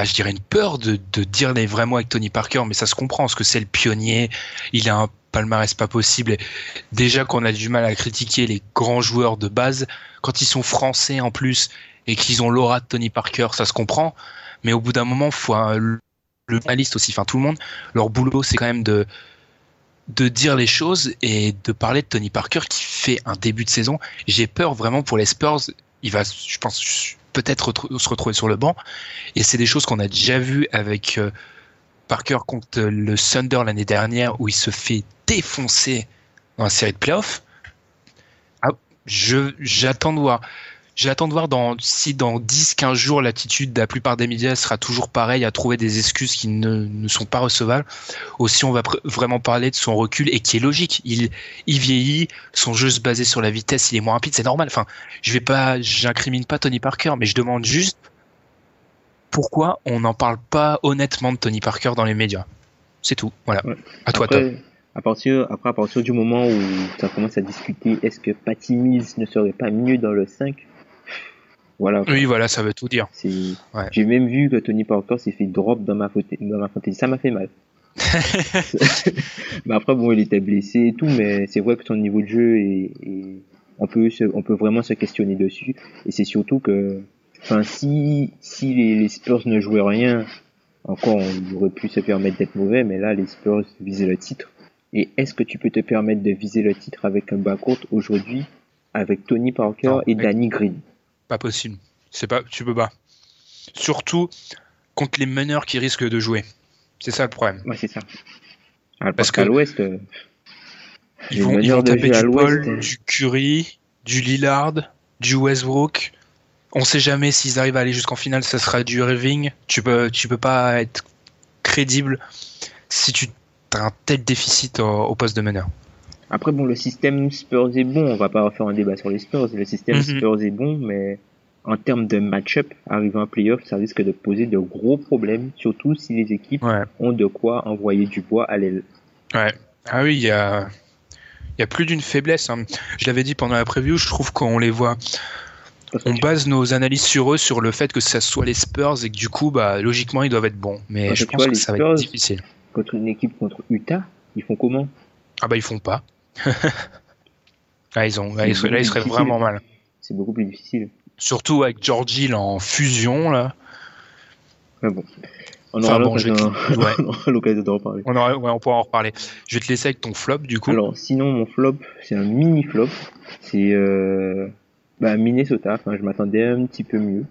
bah, je dirais une peur de, dire les vrais mots avec Tony Parker mais ça se comprend parce que c'est le pionnier il a un palmarès pas possible et déjà qu'on a du mal à critiquer les grands joueurs de base quand ils sont français en plus et qu'ils ont l'aura de Tony Parker ça se comprend mais au bout d'un moment, faut un- le journaliste aussi, enfin tout le monde, leur boulot c'est quand même de de dire les choses et de parler de Tony Parker qui fait un début de saison. J'ai peur vraiment pour les Spurs. Il va, je pense, peut-être se retrouver sur le banc. Et c'est des choses qu'on a déjà vues avec euh, Parker contre le Thunder l'année dernière où il se fait défoncer dans la série de playoffs. Ah, j'attends de voir. J'attends de voir dans, si dans 10-15 jours l'attitude de la plupart des médias sera toujours pareille à trouver des excuses qui ne, ne sont pas recevables. Aussi, on va vraiment parler de son recul et qui est logique. Il, il vieillit, son jeu se basait sur la vitesse, il est moins rapide, c'est normal. Enfin, je vais pas, j'incrimine pas Tony Parker, mais je demande juste pourquoi on n'en parle pas honnêtement de Tony Parker dans les médias. C'est tout. Voilà. Ouais. À toi, Tom. À partir, après, à partir du moment où ça commence à discuter, est-ce que Patty Mills ne serait pas mieux dans le 5 Voilà. Oui, voilà, ça veut tout dire. Ouais. j'ai même vu que Tony Parker s'est fait drop dans ma faute, dans ma fantaisie. Ça m'a fait mal. mais après, bon, il était blessé et tout, mais c'est vrai que son niveau de jeu est, est- on peut se, on peut vraiment se questionner dessus. Et c'est surtout que, enfin, si, si les, les Spurs ne jouaient rien, encore, on aurait pu se permettre d'être mauvais, mais là, les Spurs visaient le titre. Et est-ce que tu peux te permettre de viser le titre avec un backcourt aujourd'hui, avec Tony Parker Non, et Danny Green? Pas possible. C'est pas, tu peux pas. Surtout contre les meneurs qui risquent de jouer. C'est ça le problème. Ouais, c'est ça. Ah, Parce parce que- qu'à l'ouest, euh, Ils vont, ils vont taper à du Paul, euh, du Curry, du Lillard, du Westbrook. On sait jamais s'ils arrivent à aller jusqu'en finale, ça sera du Irving. Tu peux, tu peux pas être crédible si tu as un tel déficit au, au poste de meneur. Après, bon, le système Spurs est bon. On va pas refaire un débat sur les Spurs. Le système Mhm. Spurs est bon, mais en termes de match-up, arriver en playoff, ça risque de poser de gros problèmes, surtout si les équipes Ouais. ont de quoi envoyer du bois à l'aile. Ouais. Ah oui, il y a, y a plus d'une faiblesse. hein. Je l'avais dit pendant la preview, je trouve qu'on les voit. On base nos analyses sur eux, sur le fait que ça soit les Spurs et que du coup, bah, logiquement, ils doivent être bons. Mais Parce je pense vois, que ça va être difficile. contre une équipe contre Utah, ils font comment? Ah bah, ils font pas. ah, ils ont, là, ils seraient, là, ils seraient difficile. vraiment mal. C'est beaucoup plus difficile. Surtout avec George Hill en fusion, là. Mais bon. On Enfin, aura bon, vais te- l'occasion d'en reparler. On, aura- ouais, on pourra en reparler. Je vais te laisser avec ton flop, du coup. Alors, sinon, mon flop, c'est un mini flop. C'est euh, Bah, Minnesota, enfin, je m'attendais un petit peu mieux.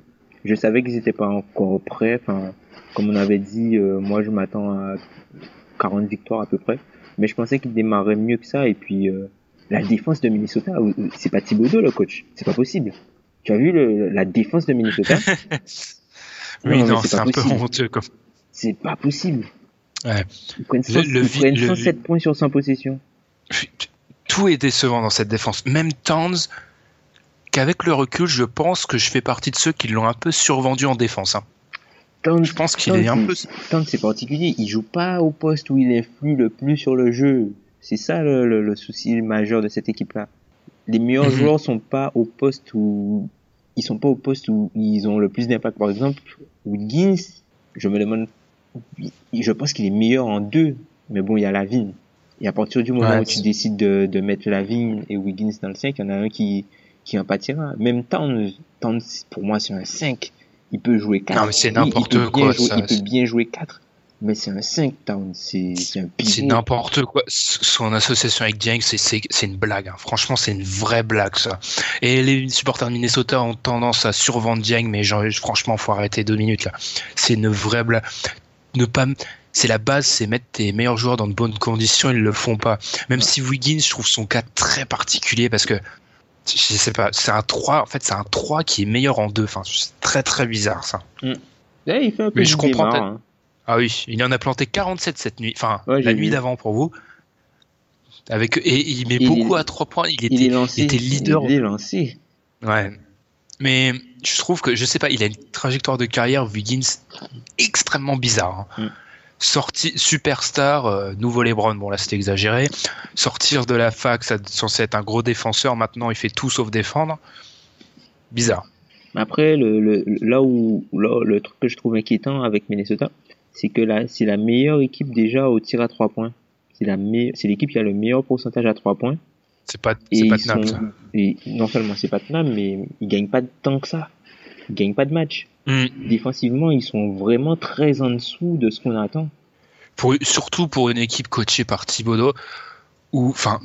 Je savais qu'ils étaient pas encore prêts. Enfin, comme on avait dit, euh, moi, je m'attends à 40 victoires à peu près. Mais je pensais qu'ils démarraient mieux que ça. Et puis, euh, la défense de Minnesota, c'est pas Thibodeau, le coach. C'est pas possible. Tu as vu le, la défense de Minnesota? Oui, Non, c'est un peu honteux. Comme... C'est pas possible. Ouais. Ils prennent, 100, Le- le ils vi- prennent le- 107 points sur 100 possessions. Tout est décevant dans cette défense. Même Towns, qu'avec le recul, je pense que je fais partie de ceux qui l'ont un peu survendu en défense. hein. Towns- Je pense qu'il est un peu. Towns, c'est particulier. Il joue pas au poste où il influe le plus sur le jeu. C'est ça le, le- le souci majeur de cette équipe-là. Les meilleurs Mhm. joueurs sont pas au poste où ils sont pas au poste où ils ont le plus d'impact. Par exemple, Wiggins, je me demande, je pense qu'il est meilleur en deux. Mais bon, il y a Lavigne. Et à partir du moment Ouais, où tu décides de, de mettre Lavigne et Wiggins dans le 5, il y en a un qui, qui en pâtira. Même Towns, Towns, pour moi, c'est un 5. Il peut jouer 4. Non, mais c'est Oui, n'importe bien quoi, jouer- ça. il peut bien jouer 4. Mais c'est un 5 Towns. C'est un. C'est n'importe quoi. Son association avec Dieng, c'est- une blague. hein. Franchement, c'est une vraie blague, ça. Et les supporters de Minnesota ont tendance à survendre Dieng, mais genre, franchement, faut arrêter deux minutes, là. C'est une vraie blague. Ne pas... C'est la base, c'est mettre tes meilleurs joueurs dans de bonnes conditions, ils le font pas. Même si Wiggins, je trouve son cas très particulier parce que, je sais pas, c'est un 3, en fait, c'est un 3 qui est meilleur en 2. Enfin, c'est très très bizarre, ça. Ouais, il fait un peu Mais je comprends hein. Ah oui, il en a planté 47 cette nuit, enfin Ouais, la nuit d'avant pour vous. Avec et il met Il beaucoup est- à trois points. Il était, Il est lancé. était leader. Il est lancé. Ouais. Mais je trouve que je sais pas, il a une trajectoire de carrière Wiggins extrêmement bizarre. hein. Mm. Sorti superstar, euh, nouveau LeBron. Bon là c'était exagéré. Sortir de la fac, ça censé être un gros défenseur. Maintenant il fait tout sauf défendre. Bizarre. Après, le, le, là où là, le truc que je trouve inquiétant avec Minnesota, c'est que là, c'est la meilleure équipe déjà au tir à trois points. C'est la meilleure, c'est l'équipe qui a le meilleur pourcentage à trois points. C'est pas pas tenable sont, et non seulement c'est pas tenable, mais ils gagnent pas tant que ça. Ils gagnent pas de match. Mm. Défensivement, ils sont vraiment très en dessous de ce qu'on attend. pour, surtout pour une équipe coachée par Thibodeau, où, enfin,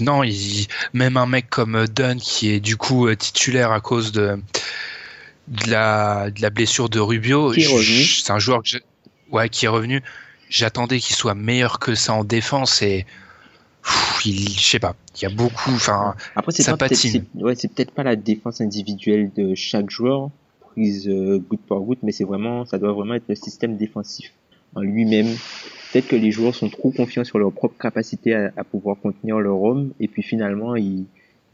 non, il, même un mec comme Dunn qui est du coup euh, titulaire à cause de, de, la, de la blessure de Rubio, c'est un joueur que ouais, qui est revenu. J'attendais qu'il soit meilleur que ça en défense et pff, il, je sais pas, il y a beaucoup, enfin, Après, peut-être, ouais, c'est peut-être pas la défense individuelle de chaque joueur prise euh, goutte par goutte, mais c'est vraiment, ça doit vraiment être le système défensif en lui-même. Peut-être que les joueurs sont trop confiants sur leur propre capacité à, à pouvoir contenir leur homme, et puis finalement, ils,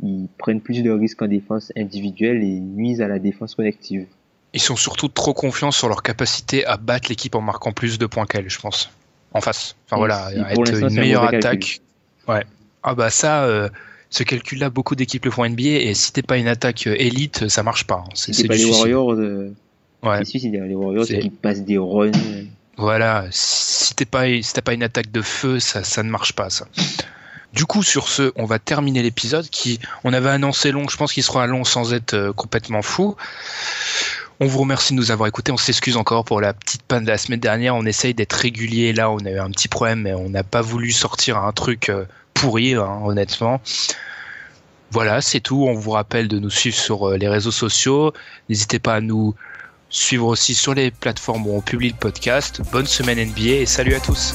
ils prennent plus de risques en défense individuelle et nuisent à la défense collective. ils sont surtout trop confiants sur leur capacité à battre l'équipe en marquant plus de points qu'elle, je pense, en face. Enfin voilà, être une meilleure attaque. Ouais. Ah bah ça, euh, ce calcul-là, beaucoup d'équipes le font en NBA et si t'es pas une attaque euh, élite, ça marche pas. hein. C'est pas les. Warriors, euh, Ouais. les Warriors qui passent des runs. Voilà, si t'es pas, si t'as pas une attaque de feu, ça, ça ne marche pas, ça. Du coup, sur ce, on va terminer l'épisode qui, on avait annoncé long, je pense qu'il sera long sans être euh, complètement fou. On vous remercie de nous avoir écoutés. On s'excuse encore pour la petite panne de la semaine dernière. On essaye d'être régulier. Là, on a eu un petit problème, mais on n'a pas voulu sortir un truc euh, pourri, hein, honnêtement. Voilà, c'est tout. On vous rappelle de nous suivre sur euh, les réseaux sociaux. N'hésitez pas à nous suivre aussi sur les plateformes où on publie le podcast. Bonne semaine NBA et salut à tous.